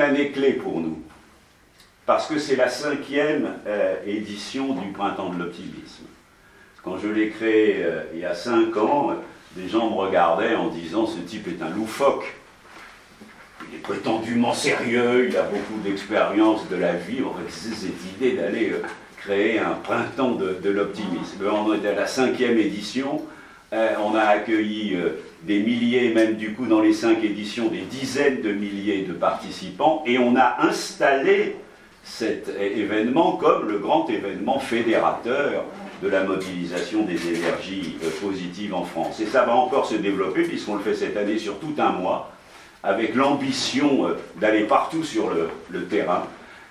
une année clé pour nous, parce que c'est la cinquième euh, édition du Printemps de l'Optimisme. Quand je l'ai créé euh, il y a cinq ans, des gens me regardaient en disant ce type est un loufoque. Il est prétendument sérieux, il a beaucoup d'expérience de la vie. On c'est cette idée d'aller euh, créer un printemps de, l'optimisme. On est à la cinquième édition. on a accueilli des milliers, même du coup dans les cinq éditions, des dizaines de milliers de participants, et on a installé cet événement comme le grand événement fédérateur de la mobilisation des énergies euh, positives en France. Et ça va encore se développer puisqu'on le fait cette année sur tout un mois, avec l'ambition euh, d'aller partout sur le, terrain,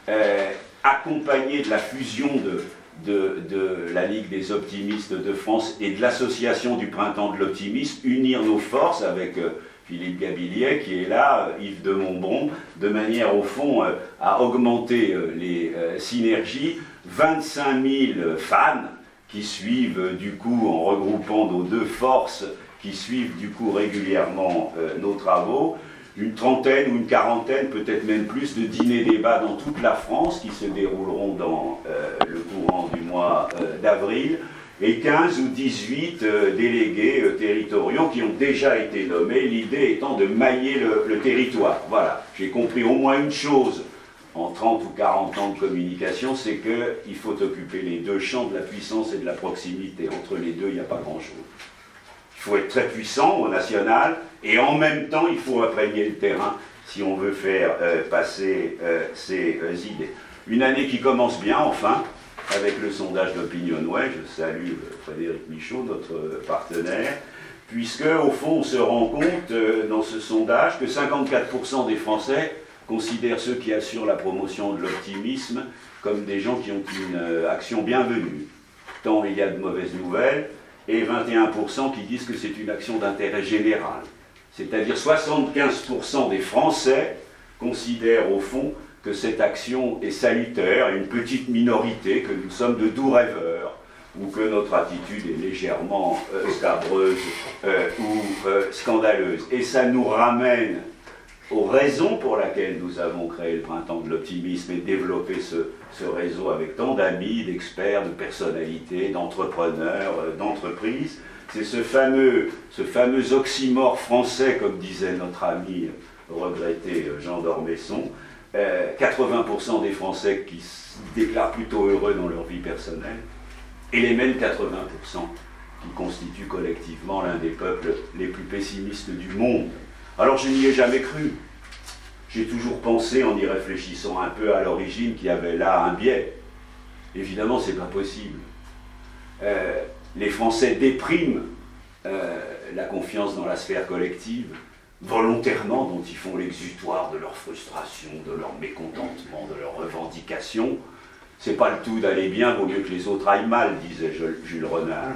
euh, accompagné de la fusion de, de, la Ligue des optimistes de France et de l'Association du printemps de l'optimisme, unir nos forces avec euh, Philippe Gabillier qui est là, euh, Yves de Montbron, de manière au fond euh, à augmenter les synergies. 25 000 fans qui suivent du coup, en regroupant nos deux forces, qui suivent du coup régulièrement nos travaux une trentaine ou une quarantaine, peut-être même plus, de dîners-débats dans toute la France qui se dérouleront dans euh, le courant du mois euh, d'avril, et 15 ou 18 euh, délégués territoriaux qui ont déjà été nommés, l'idée étant de mailler le, le territoire. Voilà, j'ai compris au moins une chose en 30 ou 40 ans de communication, c'est qu'il faut occuper les deux champs de la puissance et de la proximité. Entre les deux, il n'y a pas grand-chose. Il faut être très puissant au national et en même temps il faut imprégner le terrain si on veut faire euh, passer euh, ces euh, idées. Une année qui commence bien enfin avec le sondage d'OpinionWay, je salue Frédéric Michaud, notre partenaire, puisque au fond on se rend compte dans ce sondage que 54% des Français considèrent ceux qui assurent la promotion de l'optimisme comme des gens qui ont une action bienvenue. Tant il y a de mauvaises nouvelles, et 21% qui disent que c'est une action d'intérêt général. C'est-à-dire 75% des Français considèrent au fond que cette action est salutaire, une petite minorité, que nous sommes de doux rêveurs, ou que notre attitude est légèrement euh, scabreuse euh, ou euh, scandaleuse. Et ça nous ramène aux raisons pour lesquelles nous avons créé le printemps de l'optimisme et développé ce, réseau avec tant d'amis, d'experts, de personnalités, d'entrepreneurs, euh, d'entreprises. C'est ce fameux, ce oxymore français, comme disait notre ami euh, regretté euh, Jean d'Ormesson, 80% des Français qui se déclarent plutôt heureux dans leur vie personnelle, et les mêmes 80% qui constituent collectivement l'un des peuples les plus pessimistes du monde. Alors je n'y ai jamais cru. J'ai toujours pensé, en y réfléchissant un peu à l'origine, qu'il y avait là un biais. Évidemment, ce n'est pas possible. Euh, les Français dépriment euh, la confiance dans la sphère collective, volontairement, dont ils font l'exutoire de leur frustration, de leur mécontentement, de leurs revendications. C'est pas le tout d'aller bien, vaut mieux que les autres aillent mal, disait Jules Renard.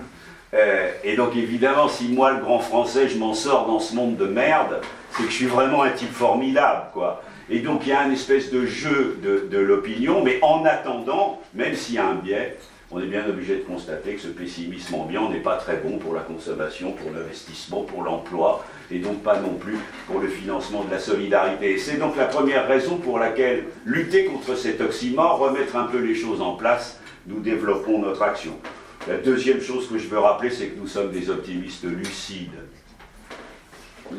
Euh, et donc évidemment, si moi, le grand français, je m'en sors dans ce monde de merde, c'est que je suis vraiment un type formidable, quoi. Et donc il y a une espèce de jeu de, l'opinion, mais en attendant, même s'il y a un biais, on est bien obligé de constater que ce pessimisme ambiant n'est pas très bon pour la consommation, pour l'investissement, pour l'emploi, et donc pas non plus pour le financement de la solidarité. c'est donc la première raison pour laquelle lutter contre cet oxymore, remettre un peu les choses en place, nous développons notre action. La deuxième chose que je veux rappeler, c'est que nous sommes des optimistes lucides.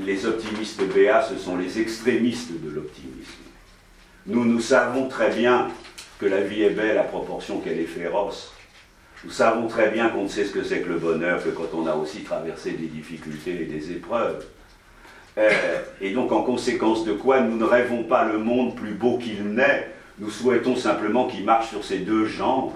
Les optimistes BA, ce sont les extrémistes de l'optimisme. Nous, nous savons très bien que la vie est belle à proportion qu'elle est féroce. Nous savons très bien qu'on ne sait ce que c'est que le bonheur que quand on a aussi traversé des difficultés et des épreuves. Euh, et donc, en conséquence de quoi, nous ne rêvons pas le monde plus beau qu'il n'est, nous souhaitons simplement qu'il marche sur ses deux jambes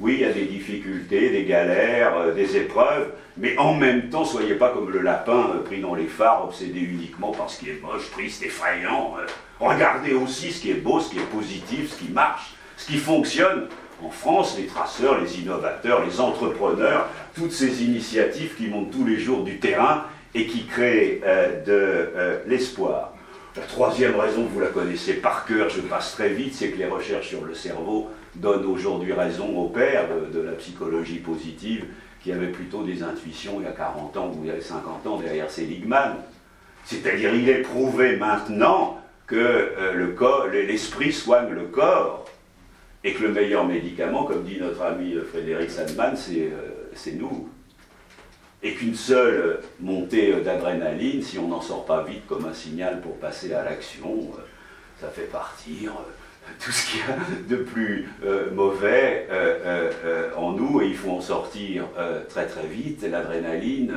oui, il y a des difficultés, des galères, euh, des épreuves, mais en même temps, soyez pas comme le lapin euh, pris dans les phares, obsédé uniquement par ce qui est moche, triste, effrayant. Euh. regardez aussi ce qui est beau, ce qui est positif, ce qui marche, ce qui fonctionne. En France, les traceurs, les innovateurs, les entrepreneurs, toutes ces initiatives qui montent tous les jours du terrain et qui créent de l'espoir. La troisième raison, vous la connaissez par cœur, je passe très vite, c'est que les recherches sur le cerveau donne aujourd'hui raison au père de, la psychologie positive qui avait plutôt des intuitions il y a 40 ans ou il y a 50 ans derrière Seligman. C'est-à-dire il est prouvé maintenant que euh, l'esprit soigne le corps, et que le meilleur médicament, comme dit notre ami Frédéric Sandman, c'est nous. Et qu'une seule montée d'adrénaline, si on n'en sort pas vite comme un signal pour passer à l'action, ça fait partir tout ce qu'il y a de plus euh, mauvais euh, euh, en nous et il faut en sortir très très vite. L'adrénaline,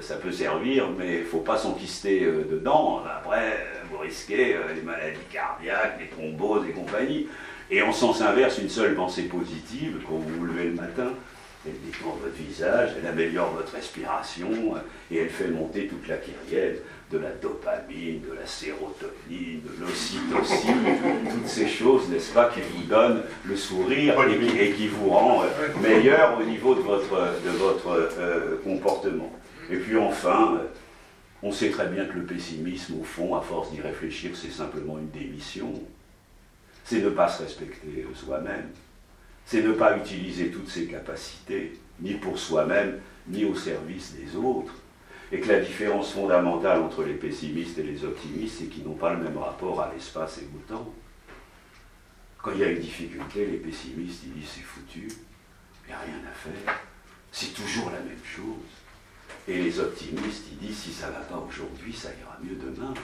ça peut servir, mais il ne faut pas s'enquister dedans. Après, vous risquez les maladies cardiaques, les thromboses et compagnie. Et en sens inverse, une seule pensée positive, quand vous vous levez le matin, elle détend votre visage, elle améliore votre respiration et elle fait monter toute la kyrielle de la dopamine, de la sérotonine, de l'ocytocine, toutes ces choses, n'est-ce pas, qui vous donnent le sourire et qui, vous rend euh, meilleur au niveau de votre, de votre euh, comportement. Et puis enfin, euh, on sait très bien que le pessimisme, au fond, à force d'y réfléchir, c'est simplement une démission. C'est ne pas se respecter soi-même. C'est ne pas utiliser toutes ses capacités, ni pour soi-même, ni au service des autres et que la différence fondamentale entre les pessimistes et les optimistes, c'est qu'ils n'ont pas le même rapport à l'espace et au temps. Quand il y a une difficulté, les pessimistes, ils disent c'est foutu, il n'y a rien à faire, c'est toujours la même chose. Et les optimistes, ils disent si ça ne va pas aujourd'hui, ça ira mieux demain.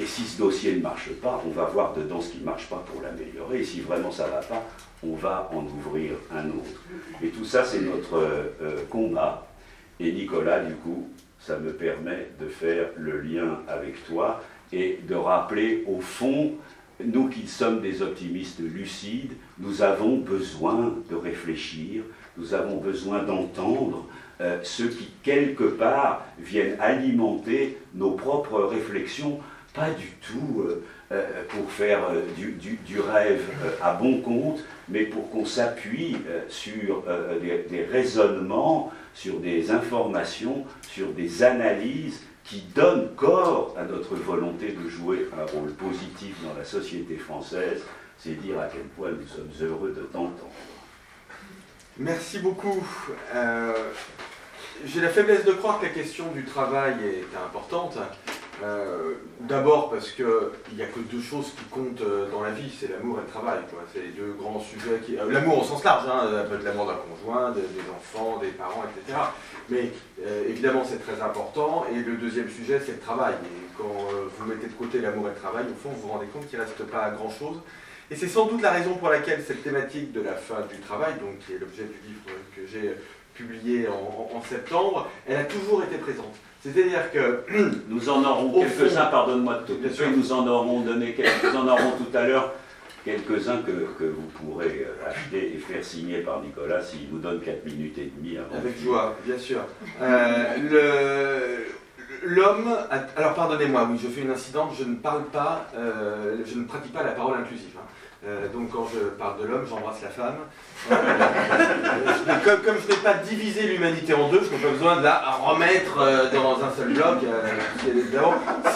Et si ce dossier ne marche pas, on va voir dedans ce qui ne marche pas pour l'améliorer. Et si vraiment ça ne va pas, on va en ouvrir un autre. Et tout ça, c'est notre euh, combat. Et Nicolas, du coup, ça me permet de faire le lien avec toi et de rappeler au fond, nous qui sommes des optimistes lucides, nous avons besoin de réfléchir, nous avons besoin d'entendre euh, ceux qui, quelque part, viennent alimenter nos propres réflexions, pas du tout euh, euh, pour faire du, rêve à bon compte, mais pour qu'on s'appuie sur des raisonnements sur des informations, sur des analyses qui donnent corps à notre volonté de jouer un rôle positif dans la société française. C'est dire à quel point nous sommes heureux de t'entendre. Merci beaucoup. Euh, j'ai la faiblesse de croire que la question du travail est importante. Euh, d'abord parce qu'il n'y a que deux choses qui comptent euh, dans la vie, c'est l'amour et le travail. C'est les deux grands sujets qui... Euh, l'amour au sens large, hein, de l'amour d'un conjoint, des enfants, des parents, etc. Mais évidemment c'est très important. Et le deuxième sujet c'est le travail. Et quand vous mettez de côté l'amour et le travail, au fond vous vous rendez compte qu'il ne reste pas grand-chose. Et c'est sans doute la raison pour laquelle cette thématique de la fin du travail, donc qui est l'objet du livre que j'ai publié en septembre, elle a toujours été présente. C'est-à-dire que nous en aurons quelques-uns, pardonne-moi de tout nous en aurons donné quelques, nous en aurons tout à l'heure quelques-uns que, vous pourrez euh, acheter et faire signer par Nicolas s'il vous donne 4 minutes et demie avant. Avec joie, bien sûr. Euh, l'homme, alors pardonnez-moi, oui, je fais une incidente, je ne parle pas, euh, je ne pratique pas la parole inclusive. Hein. Donc quand je parle de l'homme, j'embrasse la femme. comme, comme, je n'ai pas divisé l'humanité en deux, je n'ai pas besoin de la remettre euh, dans un seul bloc. Euh,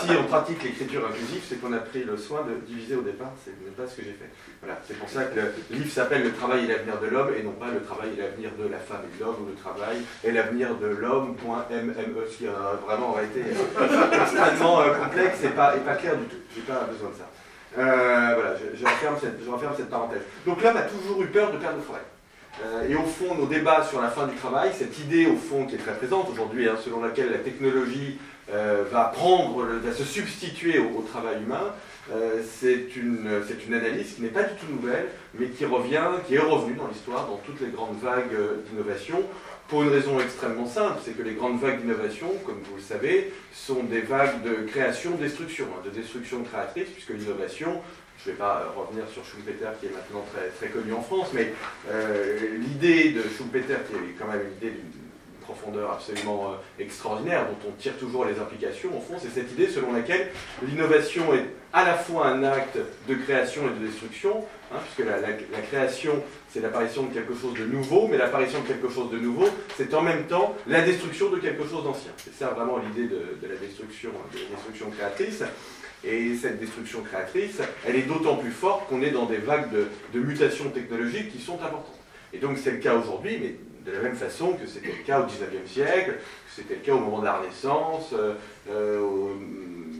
si on pratique l'écriture inclusive, c'est qu'on a pris le soin de diviser au départ, ce n'est pas ce que j'ai fait. Voilà, c'est pour ça que le livre s'appelle Le travail et l'avenir de l'homme, et non pas Le travail et l'avenir de la femme et de l'homme, ou Le travail et l'avenir de l'homme.mme, ce qui a vraiment été extrêmement euh, complexe et pas, et pas clair du tout. J'ai pas besoin de ça. Euh, voilà, je, referme cette, parenthèse. Donc l'homme a toujours eu peur de perdre le forêt. Euh, et au fond, nos débats sur la fin du travail, cette idée au fond qui est très présente aujourd'hui, hein, selon laquelle la technologie euh, va prendre, va se substituer au, travail humain, c'est une, une, analyse qui n'est pas du tout nouvelle, mais qui revient, qui est revenue dans l'histoire, dans toutes les grandes vagues d'innovation, pour une raison extrêmement simple, c'est que les grandes vagues d'innovation, comme vous le savez, sont des vagues de création-destruction, hein, de destruction créatrice, puisque l'innovation, je ne vais pas revenir sur Schumpeter qui est maintenant très, très connu en France, mais euh, l'idée de Schumpeter, qui est quand même une idée d'une profondeur absolument euh, extraordinaire, dont on tire toujours les implications, au fond, c'est cette idée selon laquelle l'innovation est à la fois un acte de création et de destruction, hein, puisque la, création, c'est l'apparition de quelque chose de nouveau, mais l'apparition de quelque chose de nouveau, c'est en même temps la destruction de quelque chose d'ancien. C'est ça vraiment l'idée de, la destruction, destruction créatrice. Et cette destruction créatrice, elle est d'autant plus forte qu'on est dans des vagues de, de mutations technologiques qui sont importantes. Et donc c'est le cas aujourd'hui, mais de la même façon que c'était le cas au XIXe siècle, que c'était le cas au moment de la Renaissance, euh, euh,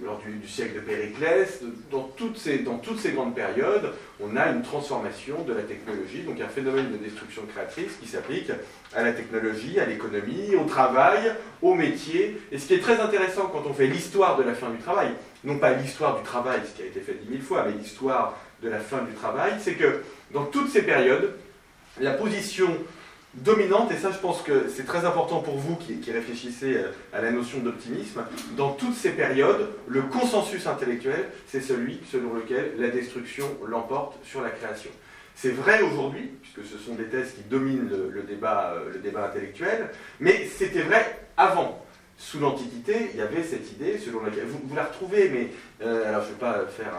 lors du, siècle de Périclès, dans toutes, ces, dans toutes ces grandes périodes, on a une transformation de la technologie, donc un phénomène de destruction créatrice qui s'applique à la technologie, à l'économie, au travail, au métier. Et ce qui est très intéressant quand on fait l'histoire de la fin du travail, non pas l'histoire du travail, ce qui a été fait dix mille fois, mais l'histoire de la fin du travail, c'est que dans toutes ces périodes, la position dominante, et ça je pense que c'est très important pour vous qui, réfléchissez euh, à la notion d'optimisme, dans toutes ces périodes, le consensus intellectuel, c'est celui selon lequel la destruction l'emporte sur la création. C'est vrai aujourd'hui, puisque ce sont des thèses qui dominent le, débat, euh, le débat intellectuel, mais c'était vrai avant. Sous l'Antiquité, il y avait cette idée selon laquelle, vous, la retrouvez, mais euh, alors je ne vais pas faire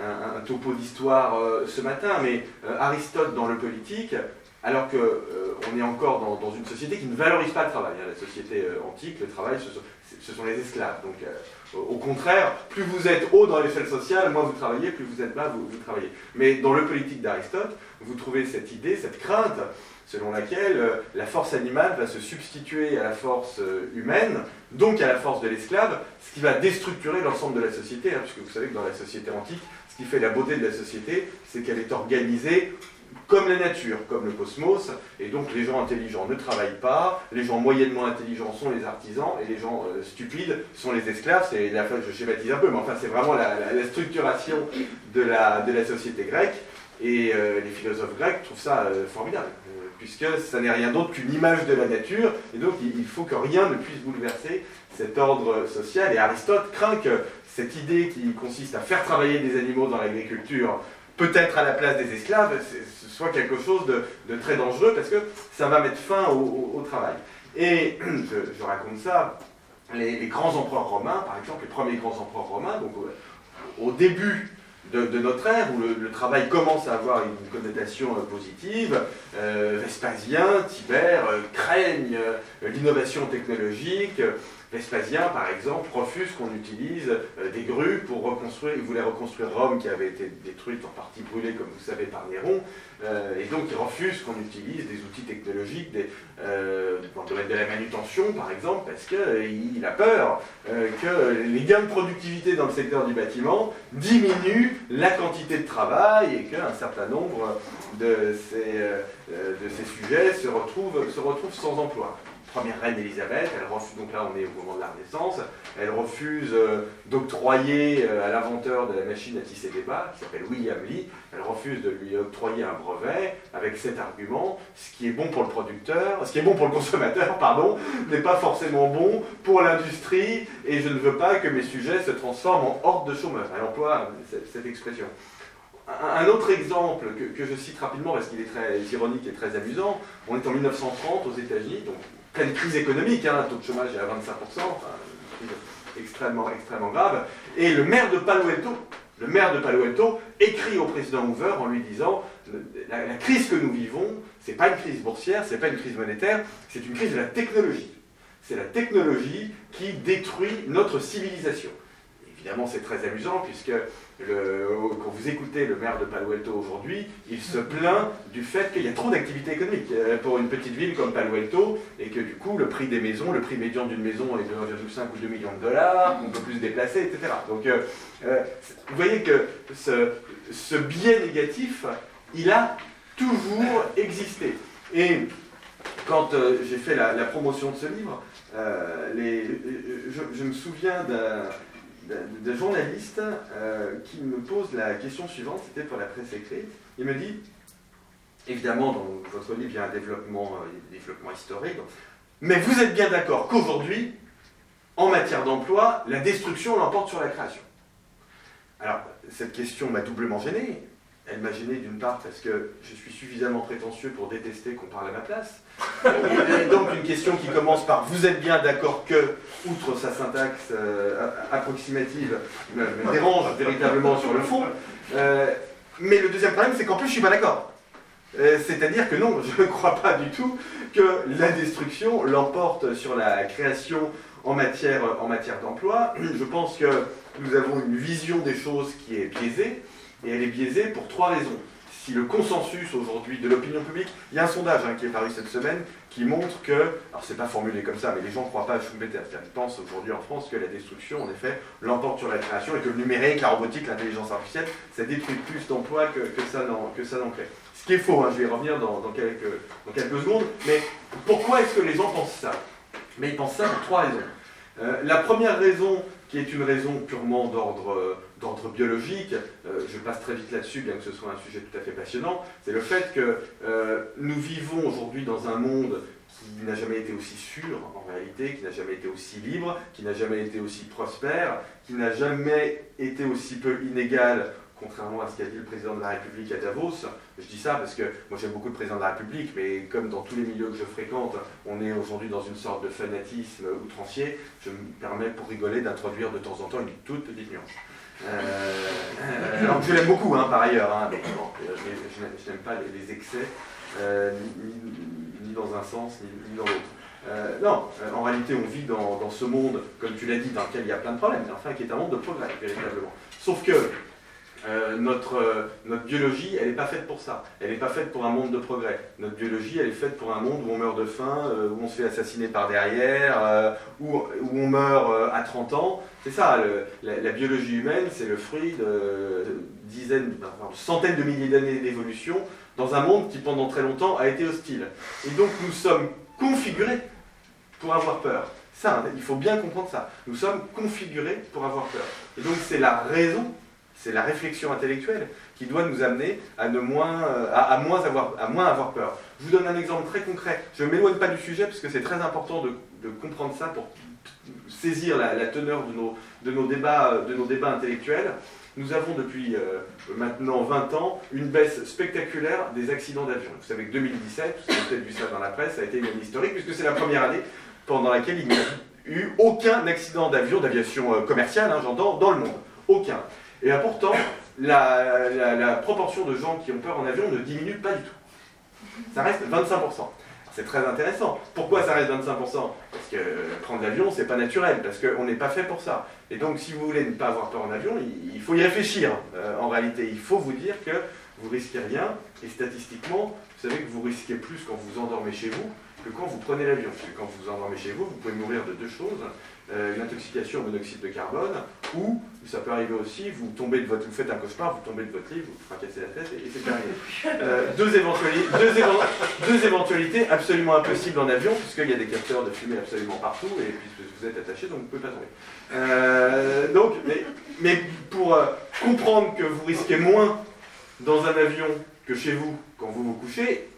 un, topo d'histoire ce matin, mais Aristote dans le politique alors qu'on euh, est encore dans, une société qui ne valorise pas le travail. Hein. La société euh, antique, le travail, ce sont, les esclaves. Donc, euh, au contraire, plus vous êtes haut dans l'échelle sociale, moins vous travaillez, plus vous êtes bas, vous, travaillez. Mais dans le politique d'Aristote, vous trouvez cette idée, cette crainte, selon laquelle la force animale va se substituer à la force humaine, donc à la force de l'esclave, ce qui va déstructurer l'ensemble de la société, hein, puisque vous savez que dans la société antique, ce qui fait la beauté de la société, c'est qu'elle est organisée comme la nature, comme le cosmos, et donc les gens intelligents ne travaillent pas, les gens moyennement intelligents sont les artisans, et les gens euh, stupides sont les esclaves, c'est la je schématise un peu, mais enfin c'est vraiment la, structuration de la, société grecque, et euh, les philosophes grecs trouvent ça euh, formidable, puisque ça n'est rien d'autre qu'une image de la nature, et donc il faut que rien ne puisse bouleverser cet ordre social, et Aristote craint que cette idée qui consiste à faire travailler des animaux dans l'agriculture, peut-être à la place des esclaves, soit quelque chose de, très dangereux parce que ça va mettre fin au, travail. Et je, raconte ça, les, grands empereurs romains, par exemple, les premiers grands empereurs romains, donc au, début de, notre ère, où le, travail commence à avoir une connotation euh, positive, euh, Vespasien, Tibère euh, craignent l'innovation technologique, Vespasien, par exemple, refuse qu'on utilise euh, des grues pour reconstruire, il voulait reconstruire Rome qui avait été détruite, en partie brûlée, comme vous savez, par Néron, euh, et donc il refuse qu'on utilise des outils technologiques des, euh, dans le domaine de la manutention, par exemple, parce qu'il a peur que les gains de productivité dans le secteur du bâtiment diminuent la quantité de travail et qu'un certain nombre de ces, sujets se retrouvent sans emploi première reine Elisabeth, elle refuse, donc là on est au moment de la Renaissance, elle refuse euh, d'octroyer euh, à l'inventeur de la machine à tisser des bas, qui s'appelle William Lee, elle refuse de lui octroyer un brevet avec cet argument, ce qui est bon pour le producteur, ce qui est bon pour le consommateur, pardon, n'est pas forcément bon pour l'industrie, et je ne veux pas que mes sujets se transforment en horde de chômeurs. Elle emploie cette, expression. Un autre exemple que, que, je cite rapidement parce qu'il est très ironique et très amusant, on est en 1930 aux États-Unis, donc pleine crise économique, hein, le taux de chômage est à 25%, enfin, extrêmement, extrêmement grave. Et le maire de Palo Alto, écrit au président Hoover en lui disant la, crise que nous vivons, c'est pas une crise boursière, c'est pas une crise monétaire, c'est une crise de la technologie. C'est la technologie qui détruit notre civilisation. Évidemment, c'est très amusant puisque quand vous écoutez le maire de Palo Alto aujourd'hui, il se plaint du fait qu'il y a trop d'activité économique euh, pour une petite ville comme Palo Alto et que du coup le prix des maisons, le prix médian d'une maison est de 1,5 ou 2 millions de dollars, on peut plus se déplacer, etc. Donc euh, euh, vous voyez que ce, biais négatif, il a toujours existé. Et quand j'ai fait la, promotion de ce livre, je, me souviens d'un de, journaliste euh, qui me pose la question suivante, c'était pour la presse écrite. Il me dit, évidemment, dans votre livre, il y a un développement, euh, développement historique, mais vous êtes bien d'accord qu'aujourd'hui, en matière d'emploi, la destruction l'emporte sur la création. Alors, cette question m'a doublement gêné. Elle m'a gêné d'une part parce que je suis suffisamment prétentieux pour détester qu'on parle à ma place. Et donc une question qui commence par vous êtes bien d'accord que, outre sa syntaxe euh, approximative, me, dérange véritablement sur le fond. Euh, mais le deuxième problème, c'est qu'en plus je suis pas d'accord. Euh, c'est-à-dire que non, je ne crois pas du tout que la destruction l'emporte sur la création en matière, en matière d'emploi. Je pense que nous avons une vision des choses qui est biaisée. Et elle est biaisée pour trois raisons. si le consensus aujourd'hui de l'opinion publique, il y a un sondage hein, qui est paru cette semaine qui montre que, alors c'est pas formulé comme ça, mais les gens ne croient pas à Schumpeter, qu'ils pensent aujourd'hui en France que la destruction, en effet, l'emporte sur la création et que le numérique, la robotique, l'intelligence artificielle, ça détruit plus d'emplois que, ça n'en crée. Ce qui est faux, hein, je vais y revenir dans, quelques, secondes, mais pourquoi est-ce que les gens pensent ça? Mais ils pensent ça pour trois raisons. Euh, la première raison, qui est une raison purement d'ordre d'ordre biologique, euh, je passe très vite là-dessus, bien que ce soit un sujet tout à fait passionnant, c'est le fait que euh, nous vivons aujourd'hui dans un monde qui n'a jamais été aussi sûr en réalité, qui n'a jamais été aussi libre, qui n'a jamais été aussi prospère, qui n'a jamais été aussi peu inégal, contrairement à ce qu'a dit le président de la République à Davos. Je dis ça parce que moi j'aime beaucoup le président de la République, mais comme dans tous les milieux que je fréquente, on est aujourd'hui dans une sorte de fanatisme outrancier, je me permets pour rigoler d'introduire de temps en temps une toute petite nuance. Euh, je l'aime beaucoup hein, par ailleurs, hein, je, n'aime pas les, excès, euh, ni, dans un sens, ni, dans l'autre. Euh, non, en réalité on vit dans, ce monde, comme tu l'as dit, dans lequel il y a plein de problèmes, enfin qui est un monde de progrès, véritablement. Sauf que euh, notre, euh, notre biologie, elle n'est pas faite pour ça. Elle n'est pas faite pour un monde de progrès. Notre biologie, elle est faite pour un monde où on meurt de faim, euh, où on se fait assassiner par derrière, où, on meurt à 30 ans. C'est ça, la, biologie humaine, c'est le fruit de dizaines, centaines de milliers d'années d'évolution dans un monde qui pendant très longtemps a été hostile. Et donc nous sommes configurés pour avoir peur. Ça, il faut bien comprendre ça. Nous sommes configurés pour avoir peur. Et donc c'est la raison c'est la réflexion intellectuelle qui doit nous amener à, euh, moins avoir, à moins peur. Je vous donne un exemple très concret. Je ne m'éloigne pas du sujet parce que c'est très important de, comprendre ça pour saisir la, teneur de nos, de, nos débats, intellectuels. Nous avons depuis euh, maintenant 20 ans une baisse spectaculaire des accidents d'avion. Vous savez que 2017, vous avez peut-être vu ça dans la presse, ça a été une année historique puisque c'est la première année pendant laquelle il n'y a eu aucun accident d'avion, d'aviation euh, commerciale, hein, j'entends, dans le monde. Aucun. Et pourtant, la, proportion de gens qui ont peur en avion ne diminue pas du tout. Ça reste 25%. C'est très intéressant. Pourquoi ça reste 25% Parce que prendre l'avion, c'est pas naturel, parce qu'on n'est pas fait pour ça. Et donc, si vous voulez ne pas avoir peur en avion, il faut y réfléchir. Euh, en réalité, il faut vous dire que vous risquez rien, et statistiquement, vous savez que vous risquez plus quand vous endormez chez vous que quand vous prenez l'avion. Parce que quand vous vous endormez chez vous, vous pouvez mourir de deux choses. Euh, une intoxication au monoxyde de carbone, ou ça peut arriver aussi, vous tombez de votre, vous faites un cauchemar, vous tombez de votre lit, vous fracassez la tête et, c'est terminé. Euh, deux, éventualités, deux, éventualités absolument impossibles en avion, puisqu'il y a des capteurs de fumée absolument partout, et puisque vous êtes attaché, donc vous ne pouvez pas tomber. Euh, donc, mais, mais pour comprendre que vous risquez moins dans un avion que chez vous quand vous vous couchez,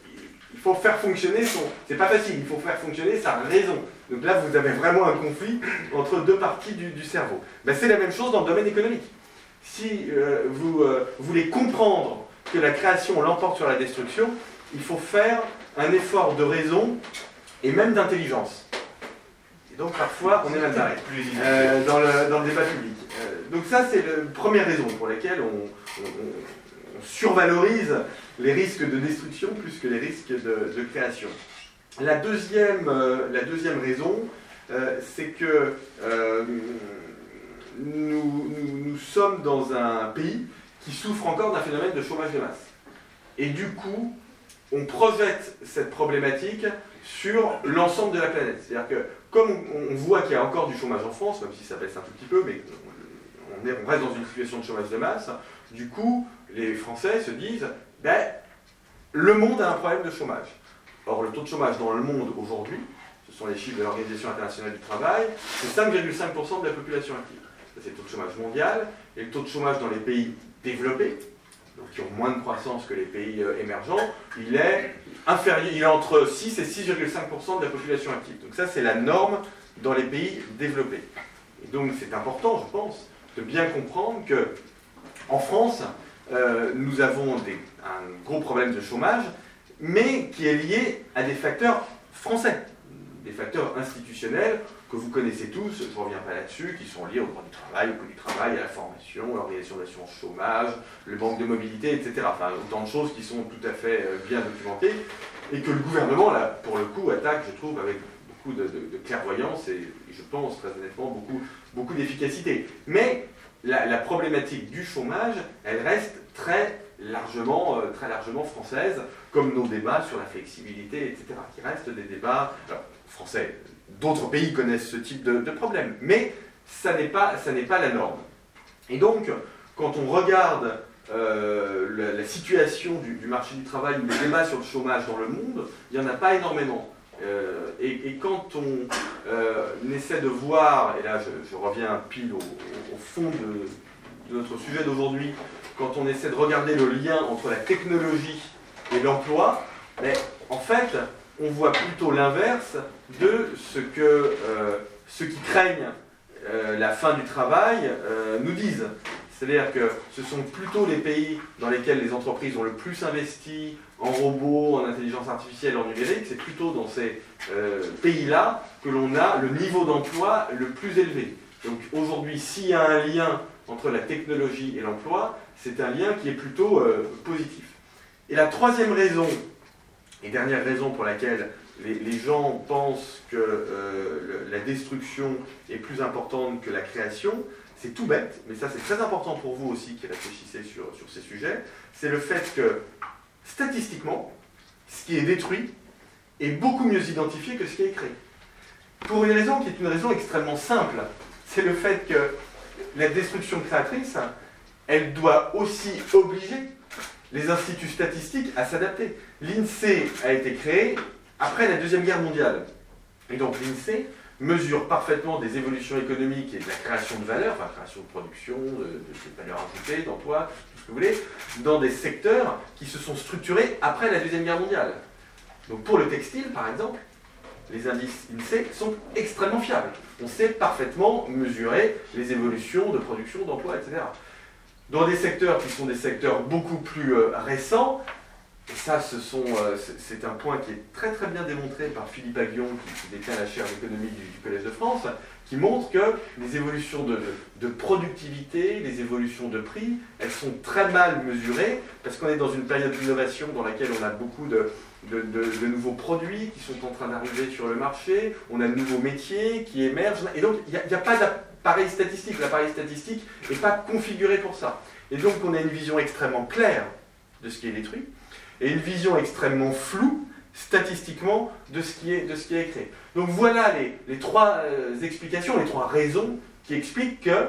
il faut faire fonctionner son. C'est pas facile, il faut faire fonctionner sa raison. Donc là, vous avez vraiment un conflit entre deux parties du, cerveau. Ben, c'est la même chose dans le domaine économique. Si euh, vous, euh, voulez comprendre que la création l'emporte sur la destruction, il faut faire un effort de raison et même d'intelligence. Et donc parfois, on est mal barré euh, dans, le, débat public. donc ça, c'est la première raison pour laquelle on, survalorise les risques de destruction plus que les risques de création. La deuxième, euh, la deuxième raison, euh, c'est que euh, nous, sommes dans un pays qui souffre encore d'un phénomène de chômage de masse. Et du coup, on projette cette problématique sur l'ensemble de la planète. C'est-à-dire que comme on, voit qu'il y a encore du chômage en France, même si ça baisse un tout petit peu, mais on, on reste dans une situation de chômage de masse, du coup, les Français se disent, ben, le monde a un problème de chômage. Or, le taux de chômage dans le monde aujourd'hui, ce sont les chiffres de l'Organisation internationale du travail, c'est 5,5% de la population active. C'est le taux de chômage mondial. Et le taux de chômage dans les pays développés, donc qui ont moins de croissance que les pays euh, émergents, il est inférieur, il est entre 6 et 6,5% de la population active. Donc ça, c'est la norme dans les pays développés. Et donc c'est important, je pense, de bien comprendre que en France, euh, nous avons un gros problème de chômage, mais qui est lié à des facteurs français, des facteurs institutionnels que vous connaissez tous, je ne reviens pas là-dessus, qui sont liés au droit du travail, au coût du travail, à la formation, à l'organisation de l'assurance chômage, le manque de mobilité, etc. Enfin, autant de choses qui sont tout à fait euh, bien documentées et que le gouvernement, là, pour le coup, attaque, je trouve, avec beaucoup de, clairvoyance et, je pense, très honnêtement, beaucoup, beaucoup d'efficacité. Mais la, problématique du chômage, elle reste très largement, très largement française, comme nos débats sur la flexibilité, etc., qui restent des débats français. D'autres pays connaissent ce type de, problème, mais ça n'est pas, la norme. Et donc, quand on regarde la, situation du, marché du travail ou les débats sur le chômage dans le monde, il n'y en a pas énormément. Euh, et, quand on euh, essaie de voir, et là je, reviens pile au, fond de, notre sujet d'aujourd'hui, quand on essaie de regarder le lien entre la technologie et l'emploi, mais en fait, on voit plutôt l'inverse de ce que euh, ceux qui craignent la fin du travail nous disent. C'est-à-dire que ce sont plutôt les pays dans lesquels les entreprises ont le plus investi en robots, en intelligence artificielle, en numérique, c'est plutôt dans ces euh, pays-là que l'on a le niveau d'emploi le plus élevé. Donc aujourd'hui, s'il y a un lien entre la technologie et l'emploi, c'est un lien qui est plutôt euh, positif. Et la troisième raison, et dernière raison pour laquelle les, gens pensent que euh, la destruction est plus importante que la création, c'est tout bête, mais ça c'est très important pour vous aussi qui réfléchissez sur, sur ces sujets, c'est le fait que statistiquement, ce qui est détruit est beaucoup mieux identifié que ce qui est créé. Pour une raison qui est une raison extrêmement simple, c'est le fait que la destruction créatrice, elle doit aussi obliger les instituts statistiques à s'adapter. L'INSEE a été créé après la Deuxième Guerre mondiale. Et donc l'INSEE mesure parfaitement des évolutions économiques et de la création de valeur, enfin création de production, de, de valeur ajoutée, d'emploi, tout ce que vous voulez, dans des secteurs qui se sont structurés après la Deuxième Guerre mondiale. Donc pour le textile, par exemple, les indices INSEE sont extrêmement fiables. On sait parfaitement mesurer les évolutions de production, d'emploi, etc. Dans des secteurs qui sont des secteurs beaucoup plus euh, récents, et ça, euh, c'est un point qui est très très bien démontré par Philippe Aguillon, qui, détient la chaire d'économie du, Collège de France, qui montre que les évolutions de, productivité, les évolutions de prix, elles sont très mal mesurées, parce qu'on est dans une période d'innovation dans laquelle on a beaucoup de, nouveaux produits qui sont en train d'arriver sur le marché, on a de nouveaux métiers qui émergent, et donc il n'y a, pas d'appareil statistique, l'appareil statistique n'est pas configuré pour ça. Et donc on a une vision extrêmement claire de ce qui est détruit, et une vision extrêmement floue statistiquement de ce qui est, de ce qui est créé. Donc voilà les, trois euh, explications, les trois raisons qui expliquent que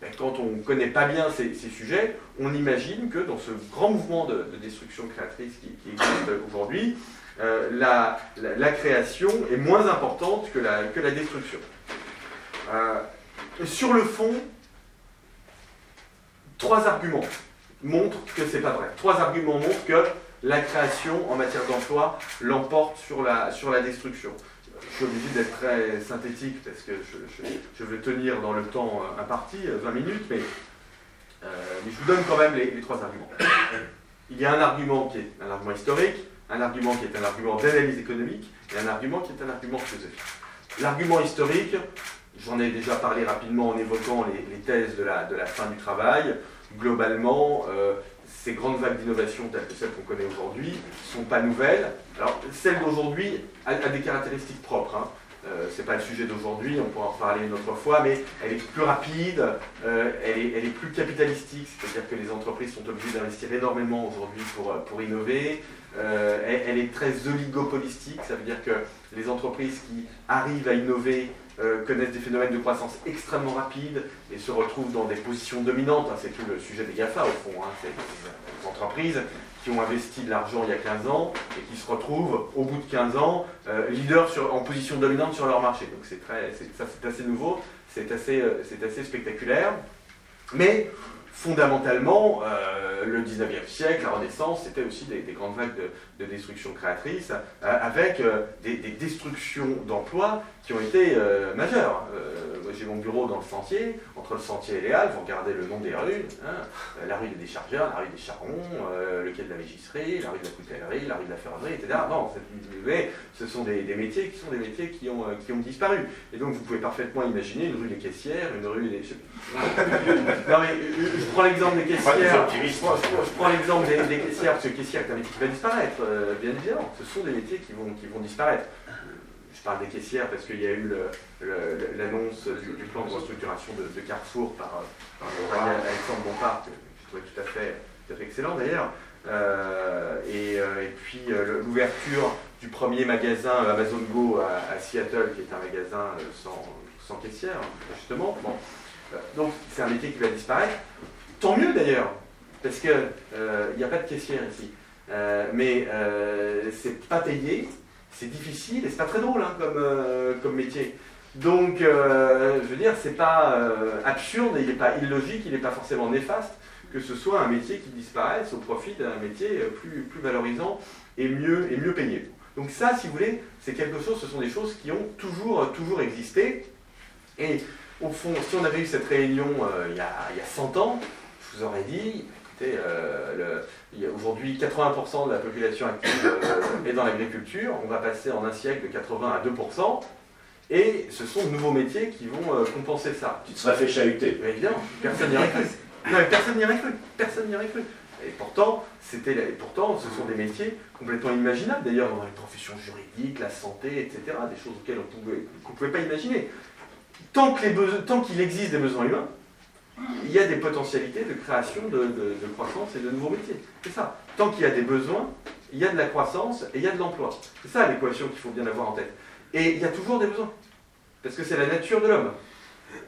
ben, quand on ne connaît pas bien ces, sujets, on imagine que dans ce grand mouvement de, destruction créatrice qui, existe aujourd'hui, euh, la, création est moins importante que la, destruction. Euh, sur le fond, trois arguments montrent que ce n'est pas vrai. Trois arguments montrent que la création en matière d'emploi l'emporte sur la destruction. Je suis obligé d'être très synthétique parce que je, vais tenir dans le temps imparti, 20 minutes, mais, euh, mais je vous donne quand même les, trois arguments. Il y a un argument qui est un argument historique, un argument qui est un argument d'analyse économique et un argument qui est un argument philosophique. L'argument historique, j'en ai déjà parlé rapidement en évoquant les, thèses de la, fin du travail. Globalement, euh, ces grandes vagues d'innovation telles que celles qu'on connaît aujourd'hui ne sont pas nouvelles. Alors, celle d'aujourd'hui a, des caractéristiques propres. Hein. Euh, ce n'est pas le sujet d'aujourd'hui, on pourra en reparler une autre fois, mais elle est plus rapide, euh, elle, est, plus capitalistique, c'est-à-dire que les entreprises sont obligées d'investir énormément aujourd'hui pour, euh, pour innover. Elle, elle, est très oligopolistique, ça veut dire que les entreprises qui arrivent à innover euh, connaissent des phénomènes de croissance extrêmement rapides et se retrouvent dans des positions dominantes. Hein, c'est tout le sujet des GAFA au fond. Hein, c'est des entreprises qui ont investi de l'argent il y a 15 ans et qui se retrouvent au bout de 15 ans euh, leaders en position dominante sur leur marché. Donc c'est très, ça c'est assez nouveau, euh, c'est assez spectaculaire. Mais fondamentalement, euh, le 19e siècle, la Renaissance, c'était aussi des, grandes vagues de, destruction créatrice, euh, avec euh, des, destructions d'emplois qui ont été majeures. j'ai mon bureau dans le sentier, entre le sentier et les Halles, vous regardez le nom des rues, hein, la rue des déchargeurs, la rue des charrons, le quai de la mégisserie, la rue de la coutellerie, la rue de la ferronnerie, etc. Non, ce sont des, métiers qui sont des métiers qui ont, qui ont disparu. Et donc vous pouvez parfaitement imaginer une rue des caissières, une rue des... non mais je prends l'exemple des caissières. Je prends, l'exemple des, caissières, parce que caissière est un métier qui va disparaître, euh, bien évidemment. Ce sont des métiers qui vont, qui vont disparaître. Je parle des caissières parce qu'il y a eu l'annonce du, plan de restructuration de, Carrefour par, par Alexandre Bompard, que je trouvais tout à fait, tout à fait excellent d'ailleurs. et, puis l'ouverture du premier magasin Amazon Go à, Seattle, qui est un magasin sans, caissière, justement. Donc c'est un métier qui va disparaître. Tant mieux d'ailleurs, parce qu'il n'y a pas de caissière ici. mais c'est pas payé, c'est difficile et c'est pas très drôle hein, comme, métier. Donc, euh, je veux dire, c'est pas euh, absurde, il n'est pas illogique, il n'est pas forcément néfaste que ce soit un métier qui disparaisse au profit d'un métier euh, plus, plus valorisant et mieux, et mieux payé. Donc ça, si vous voulez, c'est quelque chose, ce sont des choses qui ont toujours, toujours existé. Et au fond, si on avait eu cette réunion il, y a, il, y a, 100 ans, je vous aurais dit, écoutez, aujourd'hui 80% de la population active est dans l'agriculture, on va passer en un siècle de 80 à 2%, et ce sont de nouveaux métiers qui vont euh, compenser ça. Tu te serais fait chahuter. évidemment, personne n'y aurait cru. Non, personne n'y aurait cru. Personne n'y aurait cru. Et pourtant, c'était, pourtant, ce sont des métiers complètement imaginables, d'ailleurs, dans les professions juridiques, la santé, etc., des choses auxquelles on ne pouvait pas imaginer. Tant, que les tant qu'il existe des besoins humains, il y a des potentialités de création de, croissance et de nouveaux métiers. C'est ça. Tant qu'il y a des besoins, il y a de la croissance et il y a de l'emploi. C'est ça l'équation qu'il faut bien avoir en tête. Et il y a toujours des besoins. Parce que c'est la nature de l'homme.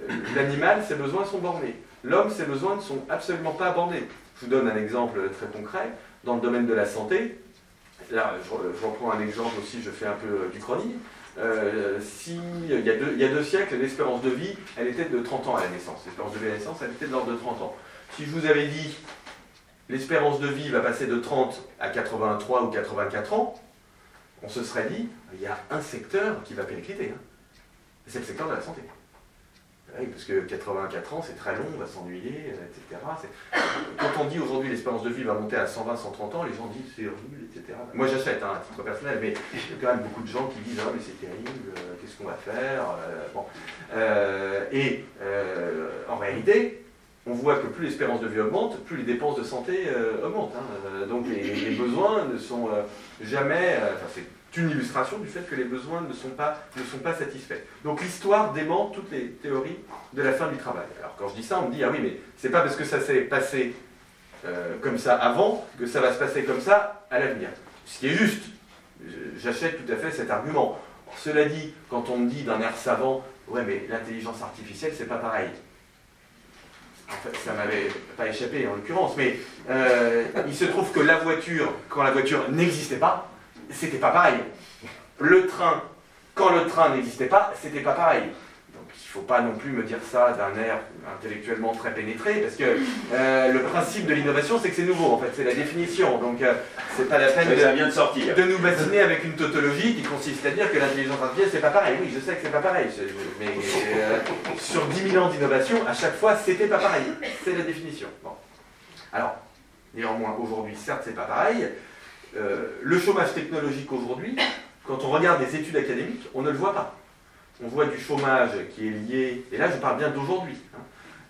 Euh, l'animal, ses besoins sont bornés. L'homme, ses besoins ne sont absolument pas bornés. Je vous donne un exemple très concret. Dans le domaine de la santé, là, je, reprends un exemple aussi, je fais un peu du chronique. Euh, si, il, y a deux, siècles, l'espérance de vie, elle était de 30 ans à la naissance. L'espérance de vie à la naissance, elle était de l'ordre de 30 ans. Si je vous avais dit, l'espérance de vie va passer de 30 à 83 ou 84 ans, on se serait dit, il y a un secteur qui va péricliter. Hein. C'est le secteur de la santé. Parce que 84 ans, c'est très long, on va s'ennuyer, euh, etc. Quand on dit aujourd'hui l'espérance de vie va monter à 120, 130 ans, les gens disent c'est horrible, etc. Moi j'achète, hein, à titre personnel, mais il y a quand même beaucoup de gens qui disent ah mais c'est terrible, euh, qu'est-ce qu'on va faire euh, Et en réalité, on voit que plus l'espérance de vie augmente, plus les dépenses de santé augmentent. Hein. donc les, besoins ne sont jamais une illustration du fait que les besoins ne sont pas, ne sont pas satisfaits. Donc l'histoire dément toutes les théories de la fin du travail. Alors quand je dis ça, on me dit, ah oui, mais c'est pas parce que ça s'est passé euh, comme ça avant que ça va se passer comme ça à l'avenir. Ce qui est juste. J'achète tout à fait cet argument. Cela dit, quand on me dit d'un air savant, ouais, mais l'intelligence artificielle, c'est pas pareil. En fait, ça m'avait pas échappé en l'occurrence, mais euh, il se trouve que la voiture, quand la voiture n'existait pas, c'était pas pareil. Le train, quand le train n'existait pas, c'était pas pareil. Donc il ne faut pas non plus me dire ça d'un air intellectuellement très pénétré, parce que euh, le principe de l'innovation, c'est que c'est nouveau, en fait, c'est la définition. Donc euh, c'est pas la peine de, vient de, sortir. de nous bassiner avec une tautologie qui consiste à dire que l'intelligence artificielle, c'est pas pareil. Oui, je sais que c'est pas pareil, mais euh, sur 10 000 ans d'innovation, à chaque fois, c'était pas pareil. C'est la définition. Bon. Alors, néanmoins, aujourd'hui, certes, c'est pas pareil. Euh, le chômage technologique aujourd'hui, quand on regarde les études académiques, on ne le voit pas. On voit du chômage qui est lié, et là je parle bien d'aujourd'hui, hein.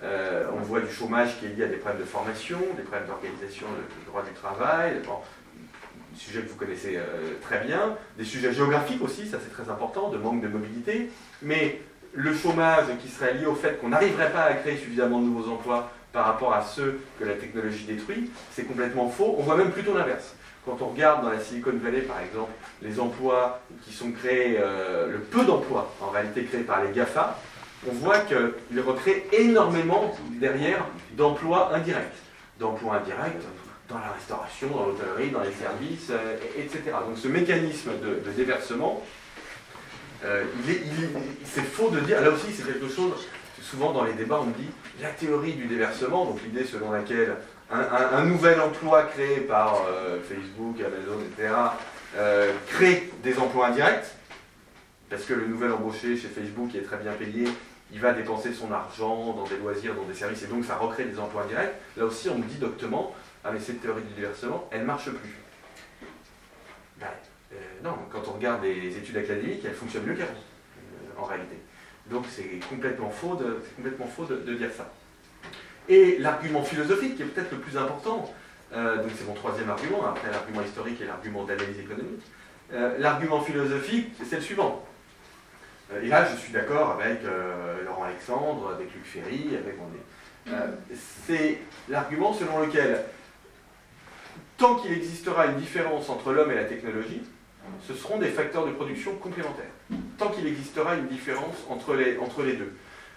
euh, on voit du chômage qui est lié à des problèmes de formation, des problèmes d'organisation du droit du travail, des sujets que vous connaissez euh, très bien, des sujets géographiques aussi, ça c'est très important, de manque de mobilité, mais le chômage qui serait lié au fait qu'on n'arriverait pas à créer suffisamment de nouveaux emplois par rapport à ceux que la technologie détruit, c'est complètement faux. On voit même plutôt l'inverse. Quand on regarde dans la Silicon Valley, par exemple, les emplois qui sont créés, euh, le peu d'emplois en réalité créés par les GAFA, on voit qu'ils recréent énormément derrière d'emplois indirects. D'emplois indirects dans la restauration, dans l'hôtellerie, dans les services, euh, etc. Donc ce mécanisme de, déversement, euh, c'est faux de dire, là aussi c'est quelque chose, souvent dans les débats on me dit, la théorie du déversement, donc l'idée selon laquelle un, nouvel emploi créé par euh, Facebook, Amazon, etc., euh, crée des emplois indirects, parce que le nouvel embauché chez Facebook qui est très bien payé, il va dépenser son argent dans des loisirs, dans des services, et donc ça recrée des emplois indirects. Là aussi, on me dit doctement, ah mais cette théorie du déversement, elle ne marche plus. Ben, euh, non, quand on regarde les études académiques, elles fonctionnent mieux qu'avant, en réalité. Donc c'est complètement faux, complètement faux de dire ça. Et l'argument philosophique, qui est peut-être le plus important, euh, donc c'est mon troisième argument, après l'argument historique et l'argument d'analyse économique, euh, l'argument philosophique, c'est le suivant. Euh, et là, je suis d'accord avec Laurent Alexandre, avec Luc Ferry, avec C'est l'argument selon lequel tant qu'il existera une différence entre l'homme et la technologie, ce seront des facteurs de production complémentaires. Tant qu'il existera une différence entre les, entre les deux.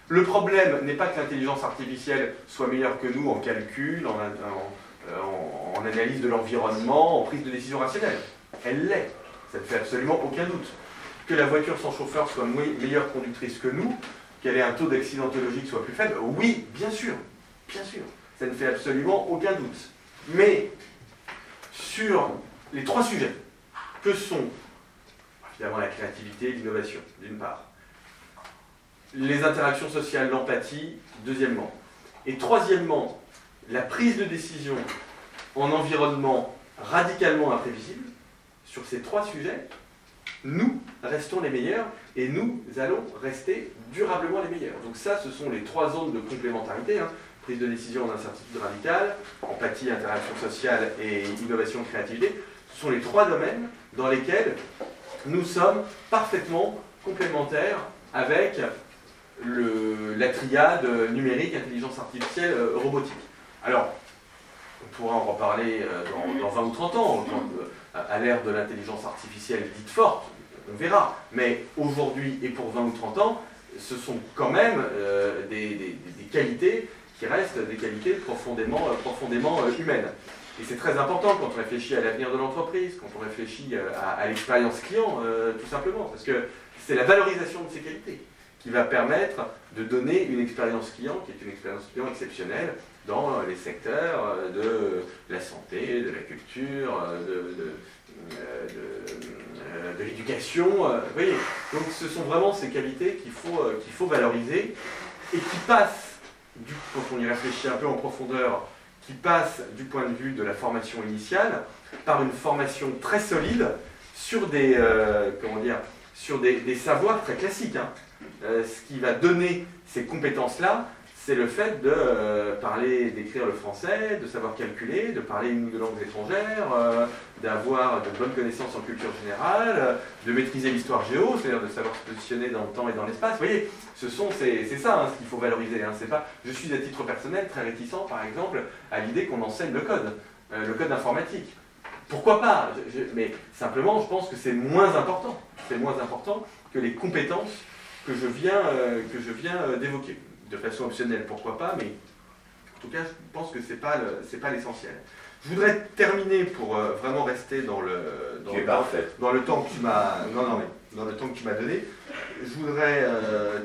Le problème n'est pas que l'intelligence artificielle soit meilleure que nous en calcul, en, en, en analyse de l'environnement, en prise de décision rationnelle. Elle l'est. Ça ne fait absolument aucun doute. Que la voiture sans chauffeur soit meilleure conductrice que nous, qu'elle ait un taux d'accidentologie qui soit plus faible, oui, bien sûr. Bien sûr. Ça ne fait absolument aucun doute. Mais sur les trois sujets, que sont évidemment la créativité et l'innovation, d'une part, les interactions sociales, l'empathie, deuxièmement, et troisièmement, la prise de décision en environnement radicalement imprévisible, sur ces trois sujets, nous restons les meilleurs et nous allons rester durablement les meilleurs. Donc ça, ce sont les trois zones de complémentarité. Hein. Prise de décision en incertitude radicale, empathie, interaction sociale et innovation, créativité. Ce sont les trois domaines dans lesquels nous sommes parfaitement complémentaires avec la triade numérique, intelligence artificielle, euh, robotique. Alors, on pourra en reparler euh, dans, 20 ou 30 ans, euh, à l'ère de l'intelligence artificielle dite forte, on verra. Mais aujourd'hui et pour 20 ou 30 ans, ce sont quand même des, qualités qui restent des qualités profondément, profondément humaines. Et c'est très important quand on réfléchit à l'avenir de l'entreprise, quand on réfléchit à, l'expérience client, tout simplement, parce que c'est la valorisation de ces qualités qui va permettre de donner une expérience client qui est une expérience client exceptionnelle dans les secteurs de la santé, de la culture, de, de, l'éducation. Vous voyez, donc ce sont vraiment ces qualités qu'il faut, valoriser et qui passent, quand on y réfléchit un peu en profondeur, qui passent du point de vue de la formation initiale par une formation très solide sur des, comment dire, sur des savoirs très classiques. Hein. Euh, ce qui va donner ces compétences-là, c'est le fait de euh, parler, d'écrire le français, de savoir calculer, de parler une ou deux langues étrangères, euh, d'avoir de bonnes connaissances en culture générale, de maîtriser l'histoire géo, c'est-à-dire de savoir se positionner dans le temps et dans l'espace. Vous voyez, ce sont, c'est, ça hein, ce qu'il faut valoriser. Hein. C'est pas, je suis à titre personnel très réticent, par exemple, à l'idée qu'on enseigne le code, le code informatique. Pourquoi pas? Mais simplement, je pense que c'est moins important. C'est moins important que les compétences que je viens, euh, que je viens euh, d'évoquer. De façon optionnelle, pourquoi pas, mais en tout cas, je pense que ce n'est pas l'essentiel. Je voudrais terminer pour euh, vraiment rester dans le, dans, le, dans le temps que tu m'as non, non, mais dans le temps que tu m'as donné. Je voudrais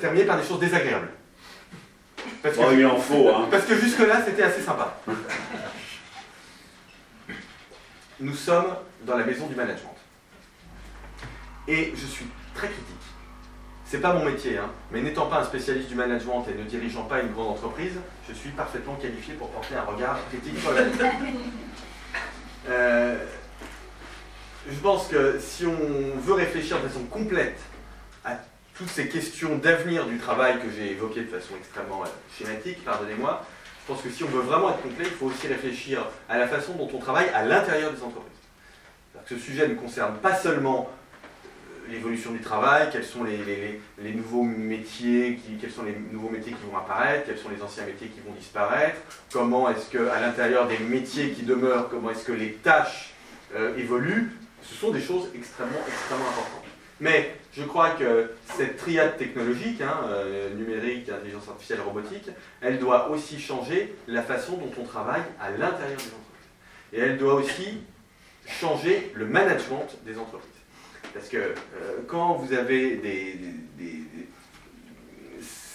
terminer par des choses désagréables. Parce que, il en faut. Hein. Parce que jusque-là, c'était assez sympa. Nous sommes dans la maison du management. Et je suis très critique c'est pas mon métier, hein. mais n'étant pas un spécialiste du management et ne dirigeant pas une grande entreprise, je suis parfaitement qualifié pour porter un regard critique sur la euh, Je pense que si on veut réfléchir de façon complète à toutes ces questions d'avenir du travail que j'ai évoquées de façon extrêmement euh, schématique, pardonnez-moi, je pense que si on veut vraiment être complet, il faut aussi réfléchir à la façon dont on travaille à l'intérieur des entreprises. ce sujet ne concerne pas seulement l'évolution du travail, quels sont les, nouveaux métiers, qui, quels sont les nouveaux métiers qui vont apparaître, quels sont les anciens métiers qui vont disparaître, comment est-ce qu'à l'intérieur des métiers qui demeurent, comment est-ce que les tâches euh, évoluent, ce sont des choses extrêmement, extrêmement importantes. Mais je crois que cette triade technologique, hein, euh, numérique, intelligence artificielle, robotique, elle doit aussi changer la façon dont on travaille à l'intérieur des entreprises. Et elle doit aussi changer le management des entreprises. Parce que euh, quand vous avez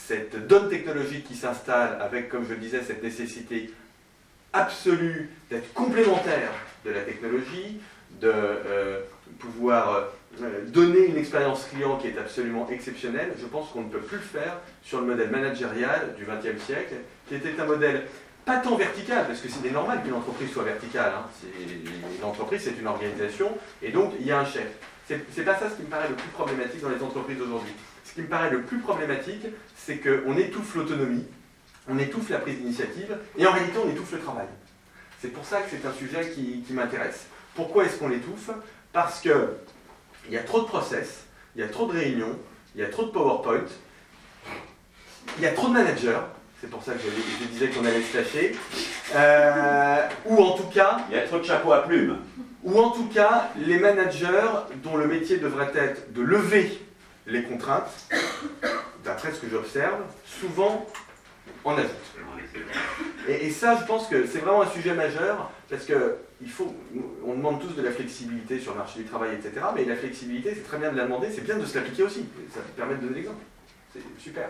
cette donne technologique qui s'installe avec, comme je le disais, cette nécessité absolue d'être complémentaire de la technologie, de euh, pouvoir euh, donner une expérience client qui est absolument exceptionnelle, je pense qu'on ne peut plus le faire sur le modèle managérial du XXe siècle, qui était un modèle pas tant vertical, parce que c'est normal qu'une entreprise soit verticale. Hein. Une entreprise, c'est une organisation, et donc il y a un chef. C'est pas ça ce qui me paraît le plus problématique dans les entreprises d'aujourd'hui. Ce qui me paraît le plus problématique, c'est qu'on étouffe l'autonomie, on étouffe la prise d'initiative, et en réalité on étouffe le travail. C'est pour ça que c'est un sujet qui, m'intéresse. Pourquoi est-ce qu'on l'étouffe? Parce qu'il y a trop de process, il y a trop de réunions, il y a trop de PowerPoint, il y a trop de managers, C'est pour ça que je, disais qu'on allait se lâcher. Euh, ou en tout cas. Il y a trop de chapeaux à plumes. Ou en tout cas, les managers dont le métier devrait être de lever les contraintes, d'après ce que j'observe, souvent en ajoutent. Et, ça, je pense que c'est vraiment un sujet majeur, parce que il faut, on demande tous de la flexibilité sur le marché du travail, etc. Mais la flexibilité, c'est très bien de la demander, c'est bien de se l'appliquer aussi. Ça permet de donner l'exemple. C'est super.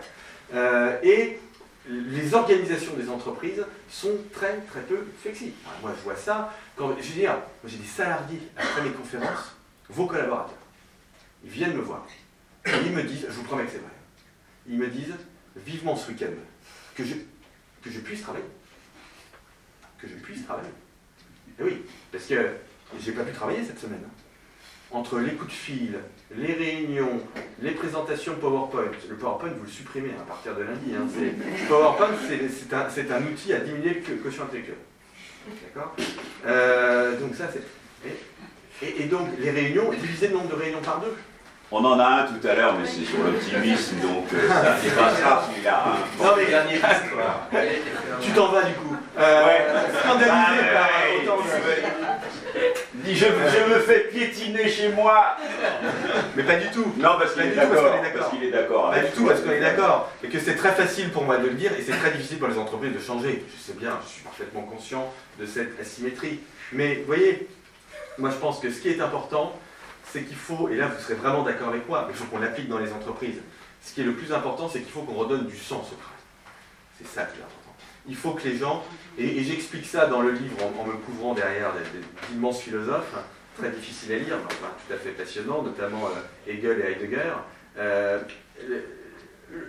Euh, et les organisations des entreprises sont très très peu flexibles. moi, je vois ça. Quand, je veux dire, j'ai des salariés après mes conférences, vos collaborateurs. Ils viennent me voir. Et ils me disent, je vous promets que c'est vrai. Ils me disent, vivement ce week-end, que je, puisse travailler. Que je puisse travailler. Et oui, parce que j'ai pas pu travailler cette semaine. Entre les coups de fil, les réunions, les présentations PowerPoint. Le PowerPoint, vous le supprimez à partir de lundi. Hein. PowerPoint, c'est un, outil à diminuer le quotient intellectuel. D'accord? Euh, Donc ça, c'est... Et, et, donc, les réunions, diviser le nombre de réunions par deux? On en a un tout à l'heure, mais c'est sur l'optimisme, donc euh, ça dépassera celui-là. Hein. Non, mais dernier Tu t'en vas du coup. Euh, ouais. Scandalisé ah, par autant de. Je, je, me fais piétiner chez moi. Mais pas du tout. Non, parce qu'il est d'accord. Parce qu'il est d'accord. Pas du tout, parce qu'on est d'accord. Et que c'est très facile pour moi de le dire, et c'est très difficile pour les entreprises de changer. Je sais bien, je suis parfaitement conscient de cette asymétrie. Mais vous voyez, moi je pense que ce qui est important, c'est qu'il faut, et là vous serez vraiment d'accord avec moi, mais il faut qu'on l'applique dans les entreprises. Ce qui est le plus important, c'est qu'il faut qu'on redonne du sens au travail. C'est ça qui est important. Il faut que les gens, et, j'explique ça dans le livre en, me couvrant derrière d'immenses philosophes, très difficiles à lire, mais tout à fait passionnants, notamment euh, Hegel et Heidegger. Euh,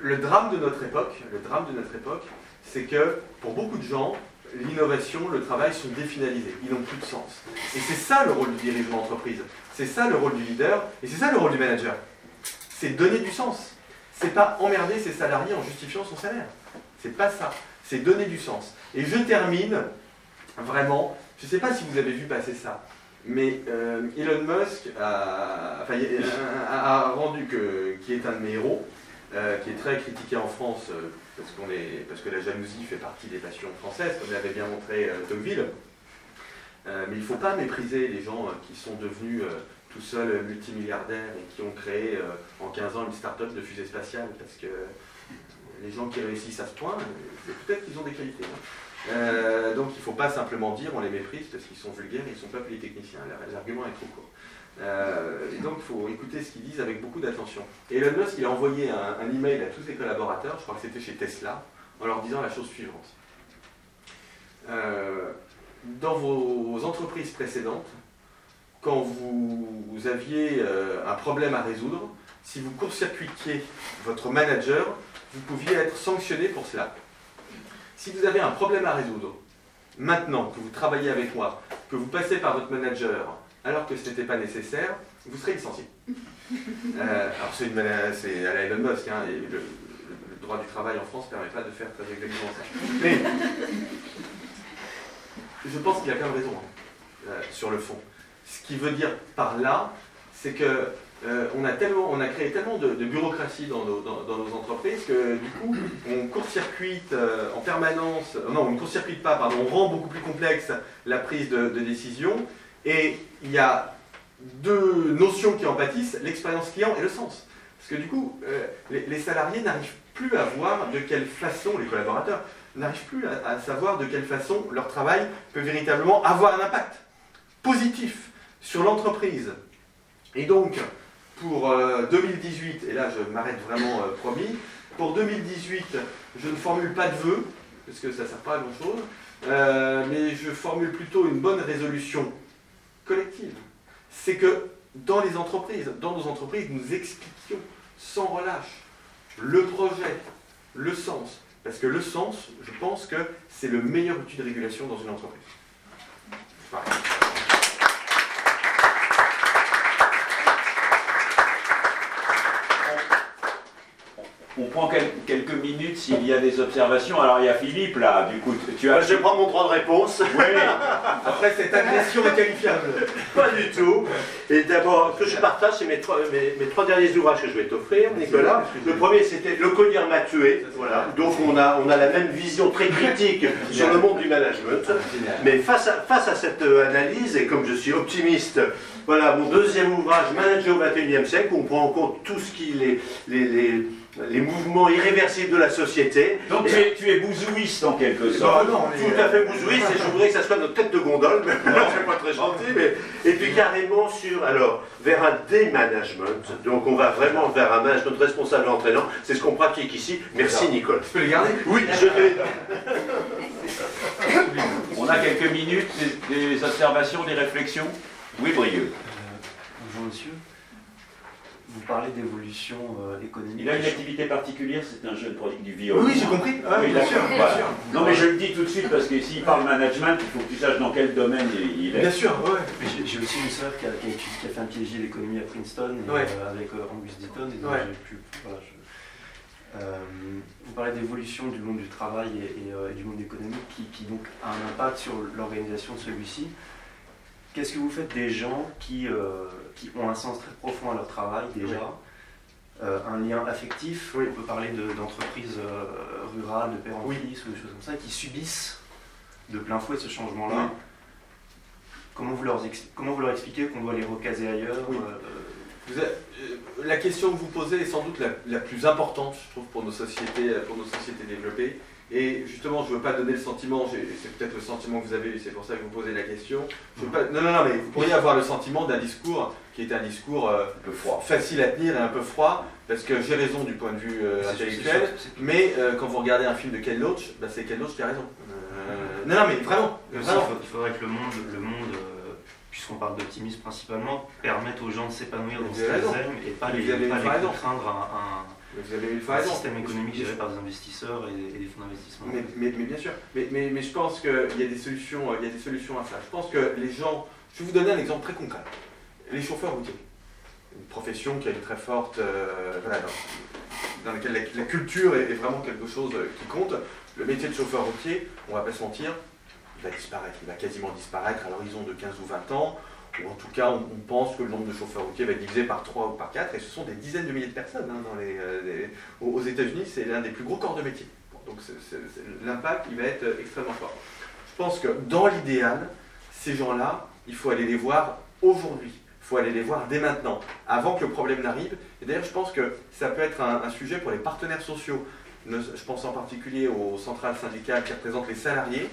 le, drame de notre époque, le drame de notre époque, c'est que pour beaucoup de gens, l'innovation, le travail sont définalisés, ils n'ont plus de sens. Et c'est ça le rôle du dirigeant d'entreprise, c'est ça le rôle du leader, et c'est ça le rôle du manager. C'est donner du sens. C'est pas emmerder ses salariés en justifiant son salaire. C'est pas ça. C'est donner du sens. Et je termine vraiment, je ne sais pas si vous avez vu passer ça, mais euh, Elon Musk a, rendu que, qui est un de mes héros, euh, qui est très critiqué en France euh, parce, qu'on est, parce que la jalousie fait partie des passions françaises, comme l'avait bien montré Tocqueville. mais il ne faut pas mépriser les gens qui sont devenus tout seuls multimilliardaires et qui ont créé en 15 ans une start-up de fusée spatiale, parce que les gens qui réussissent à ce point, peut-être qu'ils ont des qualités. Hein. donc il ne faut pas simplement dire on les méprise parce qu'ils sont vulgaires et ils ne sont pas polytechniciens. L'argument est trop court. Euh, et donc, il faut écouter ce qu'ils disent avec beaucoup d'attention. Et Elon Musk, il a envoyé un, email à tous ses collaborateurs, je crois que c'était chez Tesla, en leur disant la chose suivante. Euh, dans vos entreprises précédentes, quand vous, aviez euh, un problème à résoudre, si vous court-circuitiez votre manager, vous pouviez être sanctionné pour cela. Si vous avez un problème à résoudre, maintenant que vous travaillez avec moi, que vous passez par votre manager, alors que ce n'était pas nécessaire, vous serez licencié. Euh, alors c'est, une, c'est à la Elon Musk, hein, et le, droit du travail en France ne permet pas de faire très exactement ça. Mais je pense qu'il a quand même raison hein, euh, sur le fond. Ce qui veut dire par là, c'est que euh, on, a tellement, on a créé tellement de, bureaucratie dans nos, entreprises que du coup, on court-circuite en permanence, non, on ne court-circuite pas, pardon, on rend beaucoup plus complexe la prise de, décision et il y a deux notions qui en pâtissent, l'expérience client et le sens. Parce que du coup, euh, les, salariés n'arrivent plus à voir de quelle façon, les collaborateurs, n'arrivent plus à, savoir de quelle façon leur travail peut véritablement avoir un impact positif sur l'entreprise. Et donc, pour 2018, euh, et là je m'arrête vraiment euh, promis, pour 2018, je ne formule pas de vœux, parce que ça ne sert pas à grand-chose, mais je formule plutôt une bonne résolution collective. C'est que dans les entreprises, dans nos entreprises, nous expliquions sans relâche le projet, le sens. Parce que le sens, je pense que c'est le meilleur outil de régulation dans une entreprise. On prend quelques minutes s'il y a des observations. Alors il y a Philippe là, du coup, tu as. je prendre mon droit de réponse. Oui. Après cette agression est qualifiable. Pas du tout. Et d'abord, ce que je partage, c'est mes trois, mes, trois derniers ouvrages que je vais t'offrir, Nicolas. Le premier, c'était Le collier m'a tué. Voilà. Donc on a, on a la même vision très critique sur le monde du management. Mais face à, face à cette euh, analyse, et comme je suis optimiste, voilà mon deuxième ouvrage, Manager au XXIe siècle, où on prend en compte tout ce qui est les, les les mouvements irréversibles de la société. Donc tu, es, tu es bouzouiste en quelque sorte. non, tout à fait bouzouiste, et je voudrais que ça soit notre tête de gondole, mais c'est pas très gentil. Mais... Et puis carrément sur, alors, vers un démanagement. Donc on va vraiment vers un management responsable entraînant. C'est ce qu'on pratique ici. Merci Nicole. Tu peux les garder? Oui, je vais. on a quelques minutes, des, observations, des réflexions. Oui, Brieux. Euh, bonjour monsieur vous parlez d'évolution euh, économique. Il a une activité particulière, c'est un jeune prodigue du viol. Oui, j'ai compris. Ah, bien, sûr, Non, mais je le dis tout de suite parce que s'il parle management, il faut que tu saches dans quel domaine il, est. Bien sûr, ouais. J'ai aussi une sœur qui a, qui, a, fait un PhD d'économie à Princeton euh, avec euh, Angus Deaton. Et donc pu, vous parlez d'évolution du monde du travail et, du monde économique qui, qui, donc a un impact sur l'organisation de celui-ci. Qu'est-ce que vous faites des gens qui, euh, qui ont un sens très profond à leur travail déjà euh, un lien affectif, on peut parler d'entreprises euh, rurales, de père en fils ou des choses comme ça, qui subissent de plein fouet ce changement-là. Comment, vous leur, comment vous leur expliquez qu'on doit les recaser ailleurs La question que vous posez est sans doute la, la, plus importante, je trouve, pour nos sociétés, pour nos sociétés développées. Et justement, je ne veux pas donner le sentiment, c'est peut-être le sentiment que vous avez, c'est pour ça que vous posez la question. non, non, non, mais vous pourriez avoir le sentiment d'un discours qui est un discours euh, un peu froid. facile à tenir et un peu froid, parce que j'ai raison du point de vue euh, intellectuel, mais euh, quand vous regardez un film de Ken Loach, bah, c'est Ken Loach qui a raison. non, non, mais vraiment. Il, faudrait que le monde, le monde puisqu'on parle d'optimisme principalement, permette aux gens de s'épanouir dans ce qu'ils aiment et pas les, pas les contraindre à un vous avez eu un système économique géré par des investisseurs et, des fonds d'investissement. Mais, bien sûr. Mais, mais, je pense qu'il y, a des solutions, il y a des solutions à ça. Je pense que les gens. Je vais vous donner un exemple très concret. Les chauffeurs routiers. Une profession qui a une très forte. Euh, dans, laquelle la, culture est, vraiment quelque chose euh, qui compte. Le métier de chauffeur routier, on ne va pas se mentir, il va disparaître. Il va quasiment disparaître à l'horizon de 15 ou 20 ans ou en tout cas on, pense que le nombre de chauffeurs routiers va être divisé par 3 ou par 4, et ce sont des dizaines de milliers de personnes. Hein, dans euh, les, aux États-Unis, c'est l'un des plus gros corps de métier. donc l'impact, il va être euh, extrêmement fort. Je pense que dans l'idéal, ces gens-là, il faut aller les voir aujourd'hui. Il faut aller les voir dès maintenant, avant que le problème n'arrive. Et d'ailleurs, je pense que ça peut être un, sujet pour les partenaires sociaux. Je pense en particulier aux centrales syndicales qui représentent les salariés,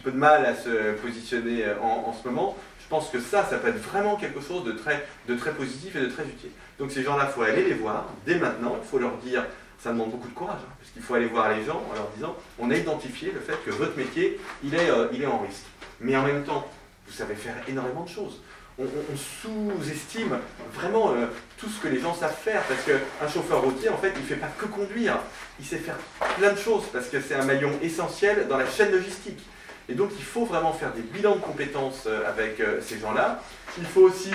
peu de mal à se positionner euh, en ce moment. Je pense que ça, ça peut être vraiment quelque chose de très, de très positif et de très utile. Donc ces gens-là, il faut aller les voir dès maintenant, il faut leur dire, ça demande beaucoup de courage, hein, parce qu'il faut aller voir les gens en leur disant, on a identifié le fait que votre métier, il est, euh, il est en risque. Mais en même temps, vous savez faire énormément de choses. On, sous-estime vraiment euh, tout ce que les gens savent faire, parce qu'un chauffeur routier, en fait, il ne fait pas que conduire, il sait faire plein de choses, parce que c'est un maillon essentiel dans la chaîne logistique. Et donc il faut vraiment faire des bilans de compétences euh, avec euh, ces gens-là. Il faut aussi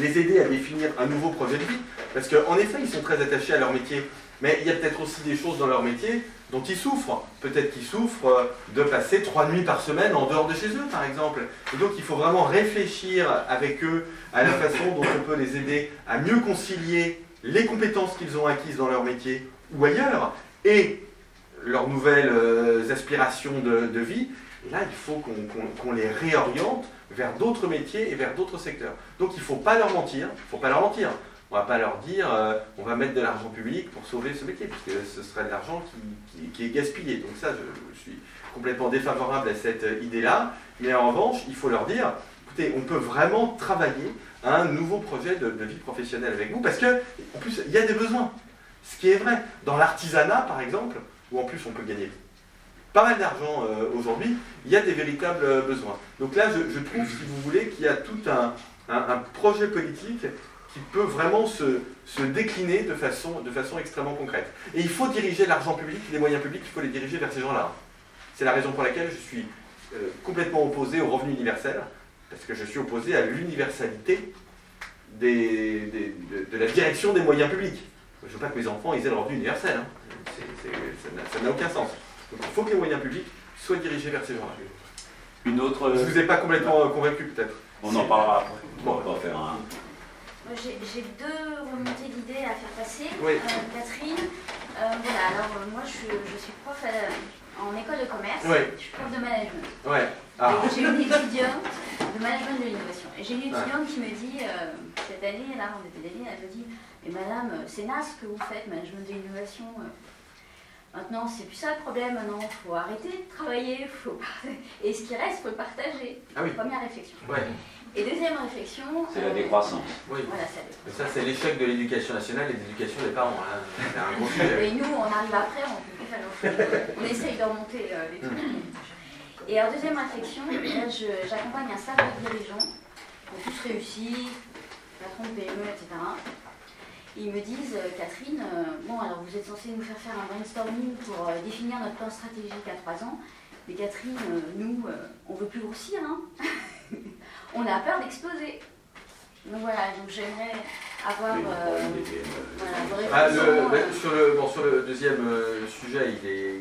les aider à définir un nouveau projet de vie, parce qu'en effet, ils sont très attachés à leur métier, mais il y a peut-être aussi des choses dans leur métier dont ils souffrent. Peut-être qu'ils souffrent euh, de passer trois nuits par semaine en dehors de chez eux, par exemple. Et donc il faut vraiment réfléchir avec eux à la façon dont on peut les aider à mieux concilier les compétences qu'ils ont acquises dans leur métier ou ailleurs, et leurs nouvelles aspirations de vie, là, il faut qu'on les réoriente vers d'autres métiers et vers d'autres secteurs. Donc il ne faut pas leur mentir, il faut pas leur mentir. On ne va pas leur dire euh, on va mettre de l'argent public pour sauver ce métier, puisque ce serait de l'argent qui, est gaspillé. Donc ça, je, suis complètement défavorable à cette idée-là. Mais en revanche, il faut leur dire écoutez, on peut vraiment travailler à un nouveau projet de, de vie professionnelle avec vous, parce que, en plus, il y a des besoins. Ce qui est vrai. Dans l'artisanat, par exemple, où en plus on peut gagner pas mal d'argent euh, aujourd'hui, il y a des véritables euh, besoins. Donc là, je, trouve, si vous voulez, qu'il y a tout un, projet politique qui peut vraiment se, décliner de façon, extrêmement concrète. Et il faut diriger l'argent public, les moyens publics, il faut les diriger vers ces gens-là. C'est la raison pour laquelle je suis euh, complètement opposé au revenu universel, parce que je suis opposé à l'universalité de, de, la direction des moyens publics. Je ne veux pas que mes enfants aient le revenu universel. Hein. ça n'a aucun sens. Donc, il faut que les moyens publics soient dirigés vers ces gens-là. Une autre. Je ne vous ai pas complètement convaincu, peut-être. On en parlera après. Bon, on va faire un. J'ai deux remontées d'idées à faire passer. Oui. Euh, Catherine, euh, voilà, alors euh, moi je suis, je suis prof en école de commerce, oui. je suis prof de management. Ouais. Ah. J'ai une étudiante de management de l'innovation. Et j'ai une étudiante qui me dit, cette année, là on était d'aller, elle me dit, mais madame, c'est naze ce que vous faites, management de l'innovation. Maintenant, c'est plus ça le problème. Maintenant, il faut arrêter de travailler. Faut... Et ce qui reste, il faut le partager. Ah oui. Première réflexion. Ouais. Et deuxième réflexion. C'est la décroissance. Oui. Voilà, ça, Mais ça, c'est l'échec de l'éducation nationale et de l'éducation des parents. Hein. C'est un gros sujet. Et nous, on arrive après, on, on essaye de remonter euh, les trucs. Et en deuxième réflexion, là, j'accompagne un staff de dirigeants, qui ont tous réussi, patron de PME, etc. Ils me disent, euh, Catherine, euh, bon, alors vous êtes censé nous faire faire un brainstorming pour définir notre plan stratégique à trois ans. Mais Catherine, nous, on veut plus grossir, hein on a peur d'exploser. Donc voilà, donc j'aimerais avoir. Euh, ah, euh, sur, le, bon, sur le deuxième euh, sujet, il est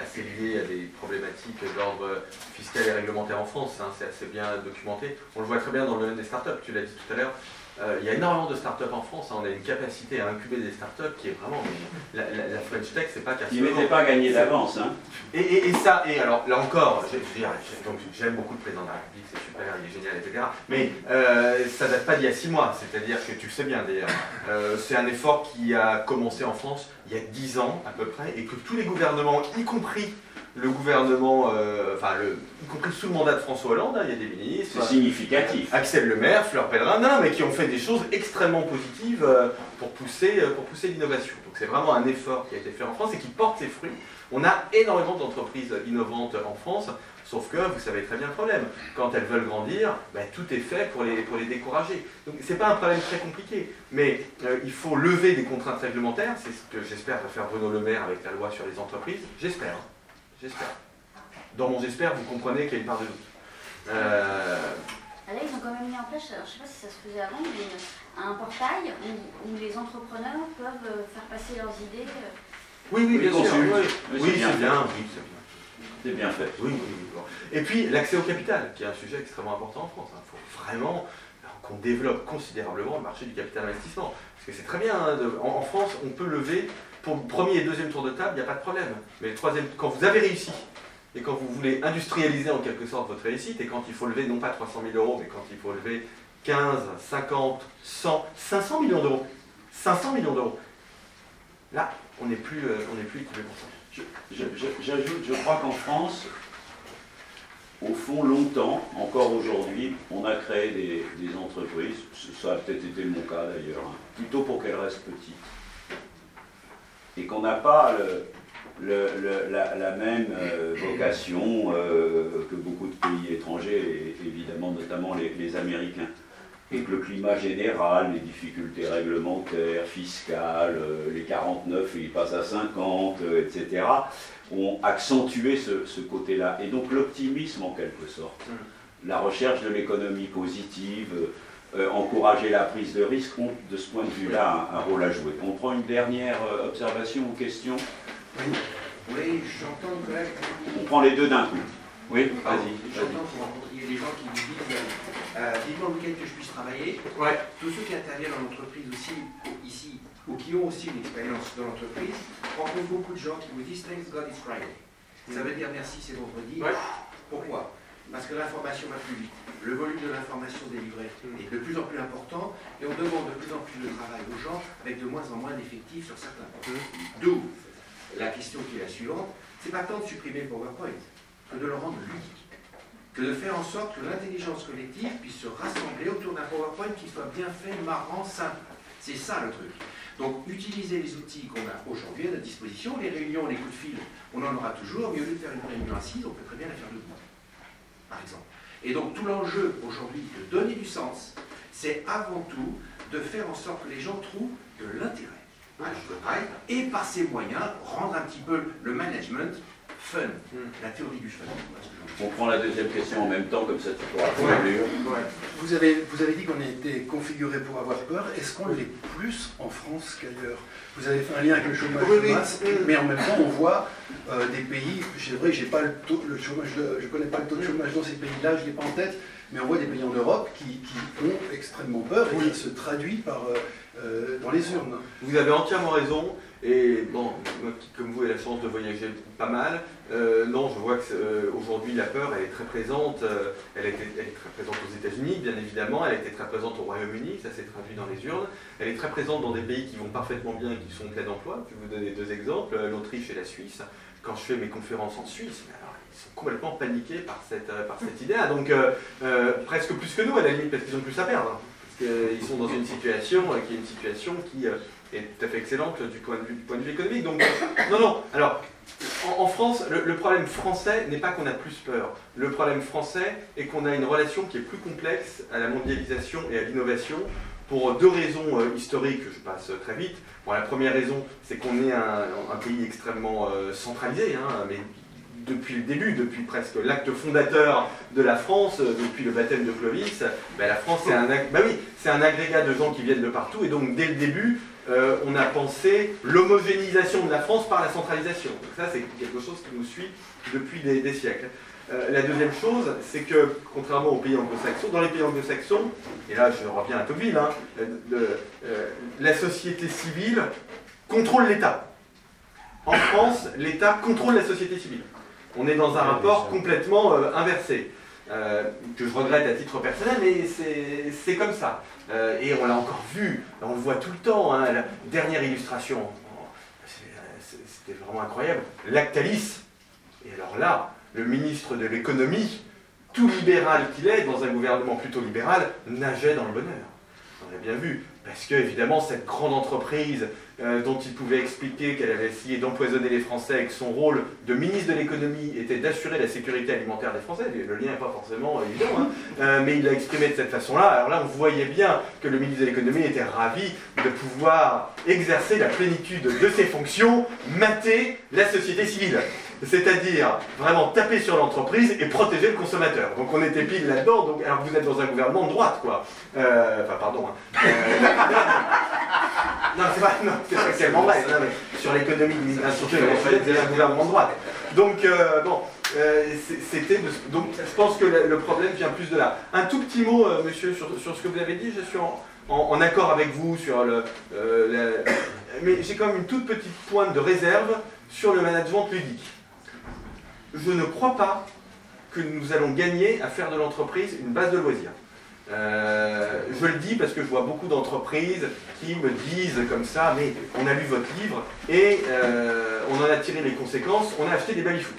assez lié à des problématiques d'ordre fiscal et réglementaire en France, hein, c'est assez bien documenté. On le voit très bien dans le domaine des startups, tu l'as dit tout à l'heure. Euh, il y a énormément de startups en France, hein. on a une capacité à incuber des startups qui est vraiment. La, la, French Tech, c'est pas qu'à Ils n'étaient pas gagné d'avance. Hein. Et, ça, et alors là encore, j'aime beaucoup le président de la République, c'est super, il est génial, etc. Mais euh, ça date pas d'il y a six mois, c'est-à-dire que tu le sais bien d'ailleurs. Euh, c'est un effort qui a commencé en France il y a dix ans à peu près, et que tous les gouvernements, y compris le gouvernement, euh, enfin, le, y compris sous le mandat de François Hollande, hein, il y a des ministres. C'est significatif. Axel Le Maire, Fleur Pellerin, non, mais qui ont fait des choses extrêmement positives euh, pour pousser, euh, pour pousser l'innovation. Donc c'est vraiment un effort qui a été fait en France et qui porte ses fruits. On a énormément d'entreprises innovantes en France, sauf que vous savez très bien le problème. Quand elles veulent grandir, ben, tout est fait pour les, pour les décourager. Donc c'est pas un problème très compliqué, mais il faut lever des contraintes réglementaires. C'est ce que j'espère va faire Bruno Le Maire avec la loi sur les entreprises. J'espère. J'espère. Dans mon j'espère, vous comprenez qu'il y a une part de doute. Euh... Là, ils ont quand même mis en place, je ne sais pas si ça se faisait avant, mais un portail où, les entrepreneurs peuvent euh, faire passer leurs idées. Euh. Oui, oui, bien sûr. Oui, oui c'est bien. C'est bien fait. Oui, oui, Et puis l'accès au capital, qui est un sujet extrêmement important en France. Il faut vraiment qu'on développe considérablement le marché du capital investissement. Parce que c'est très bien, hein, en, France, on peut lever pour le premier et deuxième tour de table, il n'y a pas de problème. Mais le troisième, quand vous avez réussi, et quand vous voulez industrialiser en quelque sorte votre réussite, et quand il faut lever non pas 300 000 euros, mais quand il faut lever 15, 50, 100, 500 millions d'euros, 500 millions d'euros, là, on n'est plus, euh, plus équipé pour ça. J'ajoute, je crois qu'en France, au fond, longtemps, encore aujourd'hui, on a créé des, entreprises, ça a peut-être été mon cas d'ailleurs, hein, plutôt pour qu'elles restent petites. Et qu'on n'a pas la, même euh, vocation euh, que beaucoup de pays étrangers, et évidemment notamment les, Américains. Et que le climat général, les difficultés réglementaires, fiscales, euh, les 49 et ils passent à 50, etc., ont accentué ce, côté-là. Et donc l'optimisme en quelque sorte, mmh. la recherche de l'économie positive, euh, encourager la prise de risque ont de ce point de vue-là un, rôle à jouer. On prend une dernière euh, observation ou question? Oui, oui j'entends On prend les deux d'un coup. Oui, vas-y. J'entends qu'il y a des gens qui me disent euh, dites-moi lequel que je puisse travailler. Ouais. Tous ceux qui interviennent dans l'entreprise aussi, ici, ou qui ont aussi une expérience dans l'entreprise, rencontrent beaucoup de gens qui vous disent Thanks God it's Friday. Ça veut dire merci, c'est vendredi. Pourquoi? Parce que l'information va plus vite le volume de l'information délivrée est de plus en plus important et on demande de plus en plus de travail aux gens avec de moins en moins d'effectifs sur certains points. D'où la question qui est la suivante, c'est pas tant de supprimer le PowerPoint que de le rendre ludique, que de faire en sorte que l'intelligence collective puisse se rassembler autour d'un PowerPoint qui soit bien fait, marrant, simple. C'est ça le truc. Donc utiliser les outils qu'on a aujourd'hui à notre disposition, les réunions, les coups de fil, on en aura toujours, mais au lieu de faire une réunion assise, on peut très bien la faire debout, par exemple. Et donc tout l'enjeu aujourd'hui de donner du sens, c'est avant tout de faire en sorte que les gens trouvent de l'intérêt et par ces moyens rendre un petit peu le management fun, la théorie du fun. On prend la deuxième question en même temps, comme ça tu pourras conclure. Vous avez, vous avez dit qu'on était configuré pour avoir peur. Est-ce qu'on l'est plus en France qu'ailleurs? Vous avez fait un lien avec le chômage de masse, mais en même temps, on voit euh, des pays, c'est vrai, j'ai pas le taux, le chômage, je connais pas le taux de chômage dans ces pays-là, je l'ai pas en tête, mais on voit des pays en Europe qui, ont extrêmement peur et qui se traduit par, euh, euh, dans les urnes. Vous avez entièrement raison. Et bon, moi qui, comme vous, ai la chance de voyager pas mal, euh, non, je vois qu'aujourd'hui la peur, elle est très présente. elle, est, elle, est, très présente aux États-Unis, bien évidemment. Elle a été très présente au Royaume-Uni, ça s'est traduit dans les urnes. Elle est très présente dans des pays qui vont parfaitement bien et qui sont plein d'emploi. Je vais vous donner deux exemples, l'Autriche et la Suisse. Quand je fais mes conférences en Suisse, ils sont complètement paniqués par cette, idée Donc, presque plus que nous, à la limite, parce qu'ils ont plus à perdre. Parce qu'ils sont dans une situation qui est une situation qui est tout à fait excellente du point de vue, économique. Donc, non, non. Alors, en, France, le, problème français n'est pas qu'on a plus peur. Le problème français est qu'on a une relation qui est plus complexe à la mondialisation et à l'innovation pour deux raisons euh, historiques, je passe très vite. Bon, la première raison, c'est qu'on est un, pays extrêmement euh, centralisé, hein, mais depuis le début, depuis presque l'acte fondateur de la France, euh, depuis le baptême de Clovis, ben, la France c'est un, ben un agrégat de gens qui viennent de partout, et donc dès le début, euh, on a pensé l'homogénéisation de la France par la centralisation. Donc ça, c'est quelque chose qui nous suit depuis des, siècles. Euh, la deuxième chose, c'est que, contrairement aux pays anglo-saxons, dans les pays anglo-saxons, et là je reviens à Tocqueville, hein, euh, la société civile contrôle l'État. En France, l'État contrôle la société civile. On est dans un rapport complètement inversé. que je regrette à titre personnel, mais c'est comme ça. Euh, et on l'a encore vu, on le voit tout le temps, hein, la dernière illustration, c'était vraiment incroyable, Lactalis. Et alors là, le ministre de l'économie, tout libéral qu'il est, dans un gouvernement plutôt libéral, nageait dans le bonheur. On a bien vu, parce que évidemment cette grande entreprise euh, dont il pouvait expliquer qu'elle avait essayé d'empoisonner les Français et que son rôle de ministre de l'économie était d'assurer la sécurité alimentaire des Français. Le lien n'est pas forcément évident, hein. euh, mais il l'a exprimé de cette façon-là. Alors là, on voyait bien que le ministre de l'économie était ravi de pouvoir exercer la plénitude de ses fonctions, mater la société civile c'est-à-dire vraiment taper sur l'entreprise et protéger le consommateur. Donc on était pile là-dedans, donc alors vous êtes dans un gouvernement de droite, quoi. Euh, enfin, pardon. Hein. Non, c'est pas, non, c'est pas tellement vrai. sur l'économie de l'immigration, un gouvernement de droite. Donc, euh, bon, c'était. Donc, je pense que le, problème vient plus de là. Un tout petit mot, monsieur, sur, sur, ce que vous avez dit. Je suis en, en, accord avec vous sur le. mais j'ai quand même une toute petite pointe de réserve sur le management ludique je ne crois pas que nous allons gagner à faire de l'entreprise une base de loisirs. Euh, je le dis parce que je vois beaucoup d'entreprises qui me disent comme ça, mais on a lu votre livre et euh, on en a tiré les conséquences, on a acheté des balifous.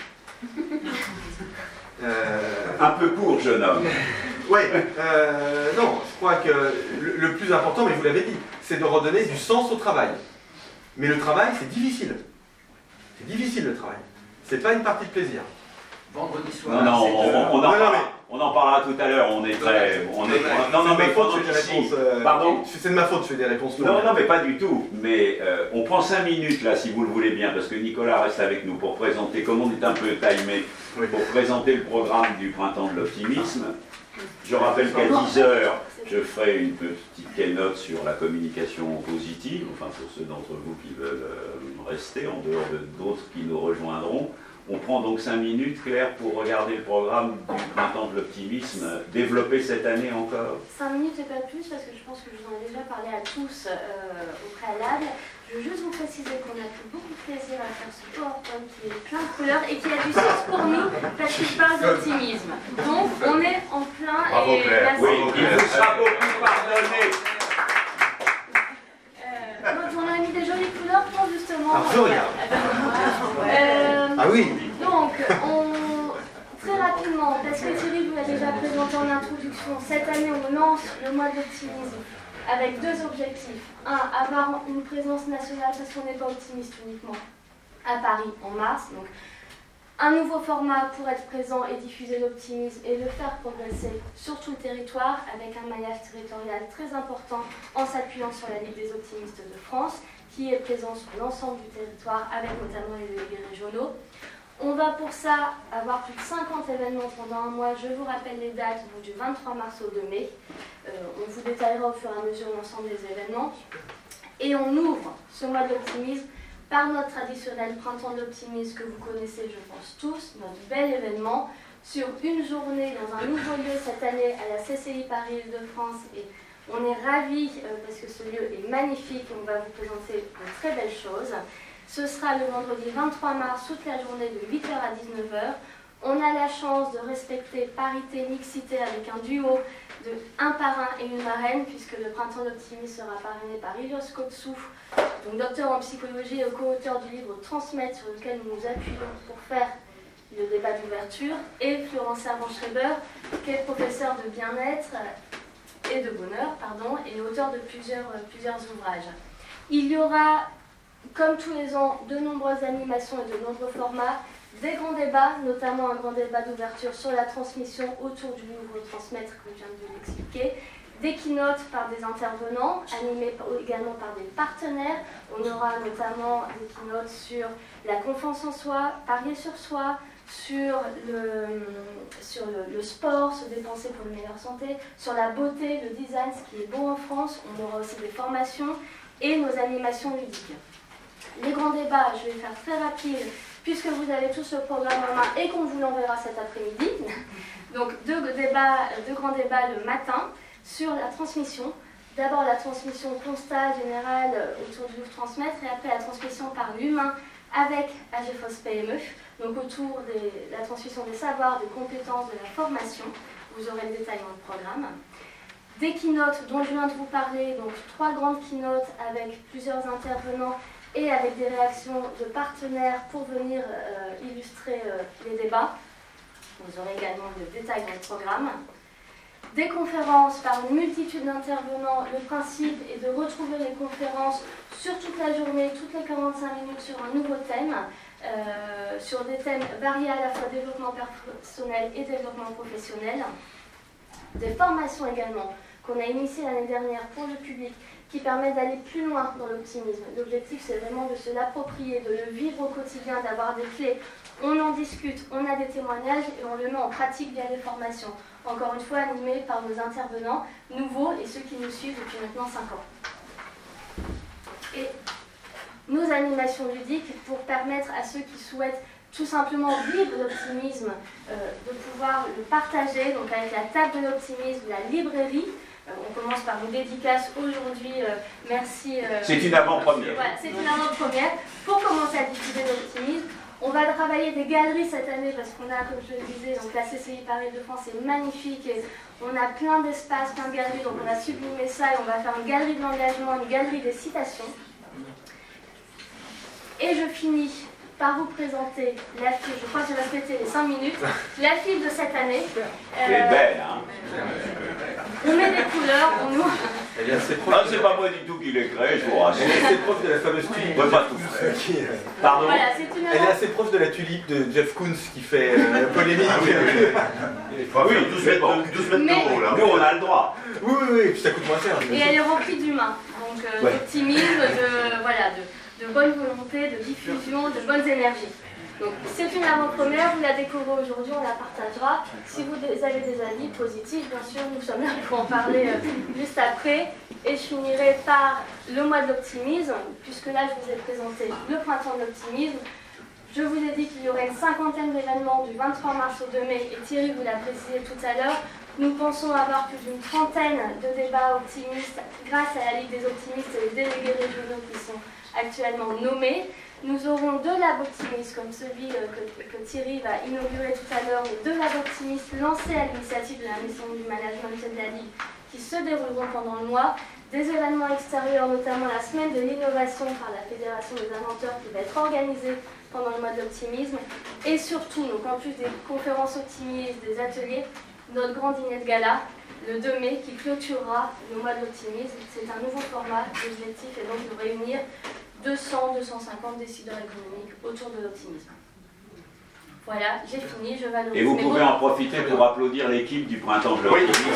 Euh, Un peu court, jeune homme. Oui, non, je crois que le plus important, mais vous l'avez dit, c'est de redonner du sens au travail. Mais le travail, c'est difficile. C'est difficile le travail. C'est pas une partie de plaisir. Vendredi soir. Non, non, on, on, en on, en parlera tout à l'heure. On est très. On est, non, non, mais faute, réponses. Euh, Pardon C'est de ma faute, je fais des réponses Non, non, mais pas du tout. Mais euh, on prend 5 minutes là, si vous le voulez bien, parce que Nicolas reste avec nous pour présenter, comme on est un peu timé, pour présenter le programme du Printemps de l'Optimisme. Je rappelle qu'à 10h, je ferai une petite keynote sur la communication positive, enfin pour ceux d'entre vous qui veulent euh, rester, en dehors de d'autres qui nous rejoindront. On prend donc 5 minutes, Claire, pour regarder le programme du Printemps de l'Optimisme, développé cette année encore. 5 minutes et pas plus, parce que je pense que je vous en ai déjà parlé à tous euh, au préalable. Je veux juste vous préciser qu'on a pris beaucoup de plaisir à faire ce PowerPoint qui est plein de couleurs et qui a du sens pour nous parce qu'il parle d'optimisme. Donc on est en plein Bravo, et Claire. Oui, il vous sera beaucoup pardonné. Euh, on a mis des jolies couleurs pour justement. Ah, regarde. Euh, ah oui Donc, très rapidement, parce que Thierry vous l'a déjà présenté en introduction, cette année on lance le mois d'optimisme avec deux objectifs. Un, avoir une présence nationale parce qu'on n'est pas optimiste uniquement à Paris en mars. Donc, un nouveau format pour être présent et diffuser l'optimisme et le faire progresser sur tout le territoire avec un maillage territorial très important en s'appuyant sur la Ligue des optimistes de France qui est présent sur l'ensemble du territoire avec notamment les délégués régionaux. On va pour ça avoir plus de 50 événements pendant un mois. Je vous rappelle les dates, du 23 mars au 2 mai. Euh, on vous détaillera au fur et à mesure l'ensemble des événements. Et on ouvre ce mois d'optimisme par notre traditionnel printemps d'optimisme que vous connaissez, je pense tous, notre bel événement sur une journée dans un nouveau lieu cette année à la CCI Paris de France. Et on est ravis euh, parce que ce lieu est magnifique. On va vous présenter de très belles choses. Ce sera le vendredi 23 mars, toute la journée de 8h à 19h. On a la chance de respecter parité, mixité avec un duo de un parrain et une marraine, puisque le printemps d'optimisme sera parrainé par Ilios Kotsou, donc docteur en psychologie et co-auteur du livre Transmettre, sur lequel nous nous appuyons pour faire le débat d'ouverture, et Florence Servan-Schreiber, qui est professeur de bien-être et de bonheur, pardon, et auteur de plusieurs, plusieurs ouvrages. Il y aura comme tous les ans, de nombreuses animations et de nombreux formats, des grands débats, notamment un grand débat d'ouverture sur la transmission autour du nouveau transmettre, comme je viens de vous l'expliquer, des keynotes par des intervenants, animés également par des partenaires. On aura notamment des keynotes sur la confiance en soi, parier sur soi, sur le, sur le, sport, se dépenser pour une meilleure santé, sur la beauté, le design, ce qui est beau en France. On aura aussi des formations et nos animations ludiques. Les grands débats, je vais faire très rapide, puisque vous avez tous le programme en main et qu'on vous l'enverra cet après-midi. Donc deux, débats, deux grands débats le matin sur la transmission. D'abord la transmission constat général autour du transmettre et après la transmission par l'humain avec AGFOS PME, donc autour de la transmission des savoirs, des compétences, de la formation. Vous aurez le détail dans le programme. Des keynotes dont je viens de vous parler, donc trois grandes keynotes avec plusieurs intervenants et avec des réactions de partenaires pour venir euh, illustrer euh, les débats. Vous aurez également le détail dans le programme. Des conférences par une multitude d'intervenants. Le principe est de retrouver les conférences sur toute la journée, toutes les 45 minutes sur un nouveau thème, euh, sur des thèmes variés à la fois développement personnel et développement professionnel. Des formations également qu'on a initiées l'année dernière pour le public qui permet d'aller plus loin dans l'optimisme. L'objectif, c'est vraiment de se l'approprier, de le vivre au quotidien, d'avoir des clés. On en discute, on a des témoignages et on le met en pratique via des formations. Encore une fois, animés par nos intervenants nouveaux et ceux qui nous suivent depuis maintenant 5 ans. Et nos animations ludiques pour permettre à ceux qui souhaitent tout simplement vivre l'optimisme, euh, de pouvoir le partager, donc avec la table de l'optimisme, la librairie, euh, on commence par une dédicace aujourd'hui. Euh, merci. C'est une avant-première. Voilà, c'est une avant-première. Pour commencer à diffuser l'optimisme, on va travailler des galeries cette année parce qu'on a, comme je le disais, donc la CCI Paris de France est magnifique et on a plein d'espaces, plein de galeries. Donc on a sublimé ça et on va faire une galerie de l'engagement, une galerie des citations. Et je finis par vous présenter la fille, je crois que j'ai respecté les 5 minutes, la fille de cette année. Elle est belle, hein On met des couleurs, on nous... Elle est assez proche. Non, c'est pas moi du tout qui l'ai créé, je vous rassure. Elle est assez proche de la fameuse tulipe. Ouais, pas tout. Pardon voilà, une Elle est assez proche de la tulipe de Jeff Koons qui fait euh, polémique. Ah, oui, 12 mètres, bon. 12 mètres de haut, là. Nous, on a le droit. Oui, oui, oui, puis ça coûte moins cher. Et elle est remplie d'humains, donc euh, d'optimisme, de, voilà, de, de bonne volonté, de diffusion, de bonnes énergies. C'est une avant-première, vous la découvrez aujourd'hui, on la partagera. Si vous avez des avis positifs, bien sûr, nous sommes là pour en parler euh, juste après. Et je finirai par le mois de l'optimisme, puisque là je vous ai présenté le printemps de l'optimisme. Je vous ai dit qu'il y aurait une cinquantaine d'événements du 23 mars au 2 mai, et Thierry vous l'a précisé tout à l'heure. Nous pensons avoir plus d'une trentaine de débats optimistes grâce à la Ligue des optimistes et les délégués régionaux qui sont actuellement nommés. Nous aurons deux labs optimistes, comme celui euh, que, Thierry va inaugurer tout à l'heure, mais deux labs optimistes lancés à l'initiative de la Maison du Management de la Ligue, qui se dérouleront pendant le mois. Des événements extérieurs, notamment la semaine de l'innovation par la Fédération des inventeurs, qui va être organisée pendant le mois de l'optimisme. Et surtout, donc en plus des conférences optimistes, des ateliers, notre grand dîner de gala, le 2 mai, qui clôturera le mois de l'optimisme. C'est un nouveau format. L'objectif est donc de réunir 200-250 décideurs économiques autour de l'optimisme. Voilà, j'ai fini, je valorise. Et vous pouvez en profiter pour applaudir l'équipe du printemps de l'optimisme.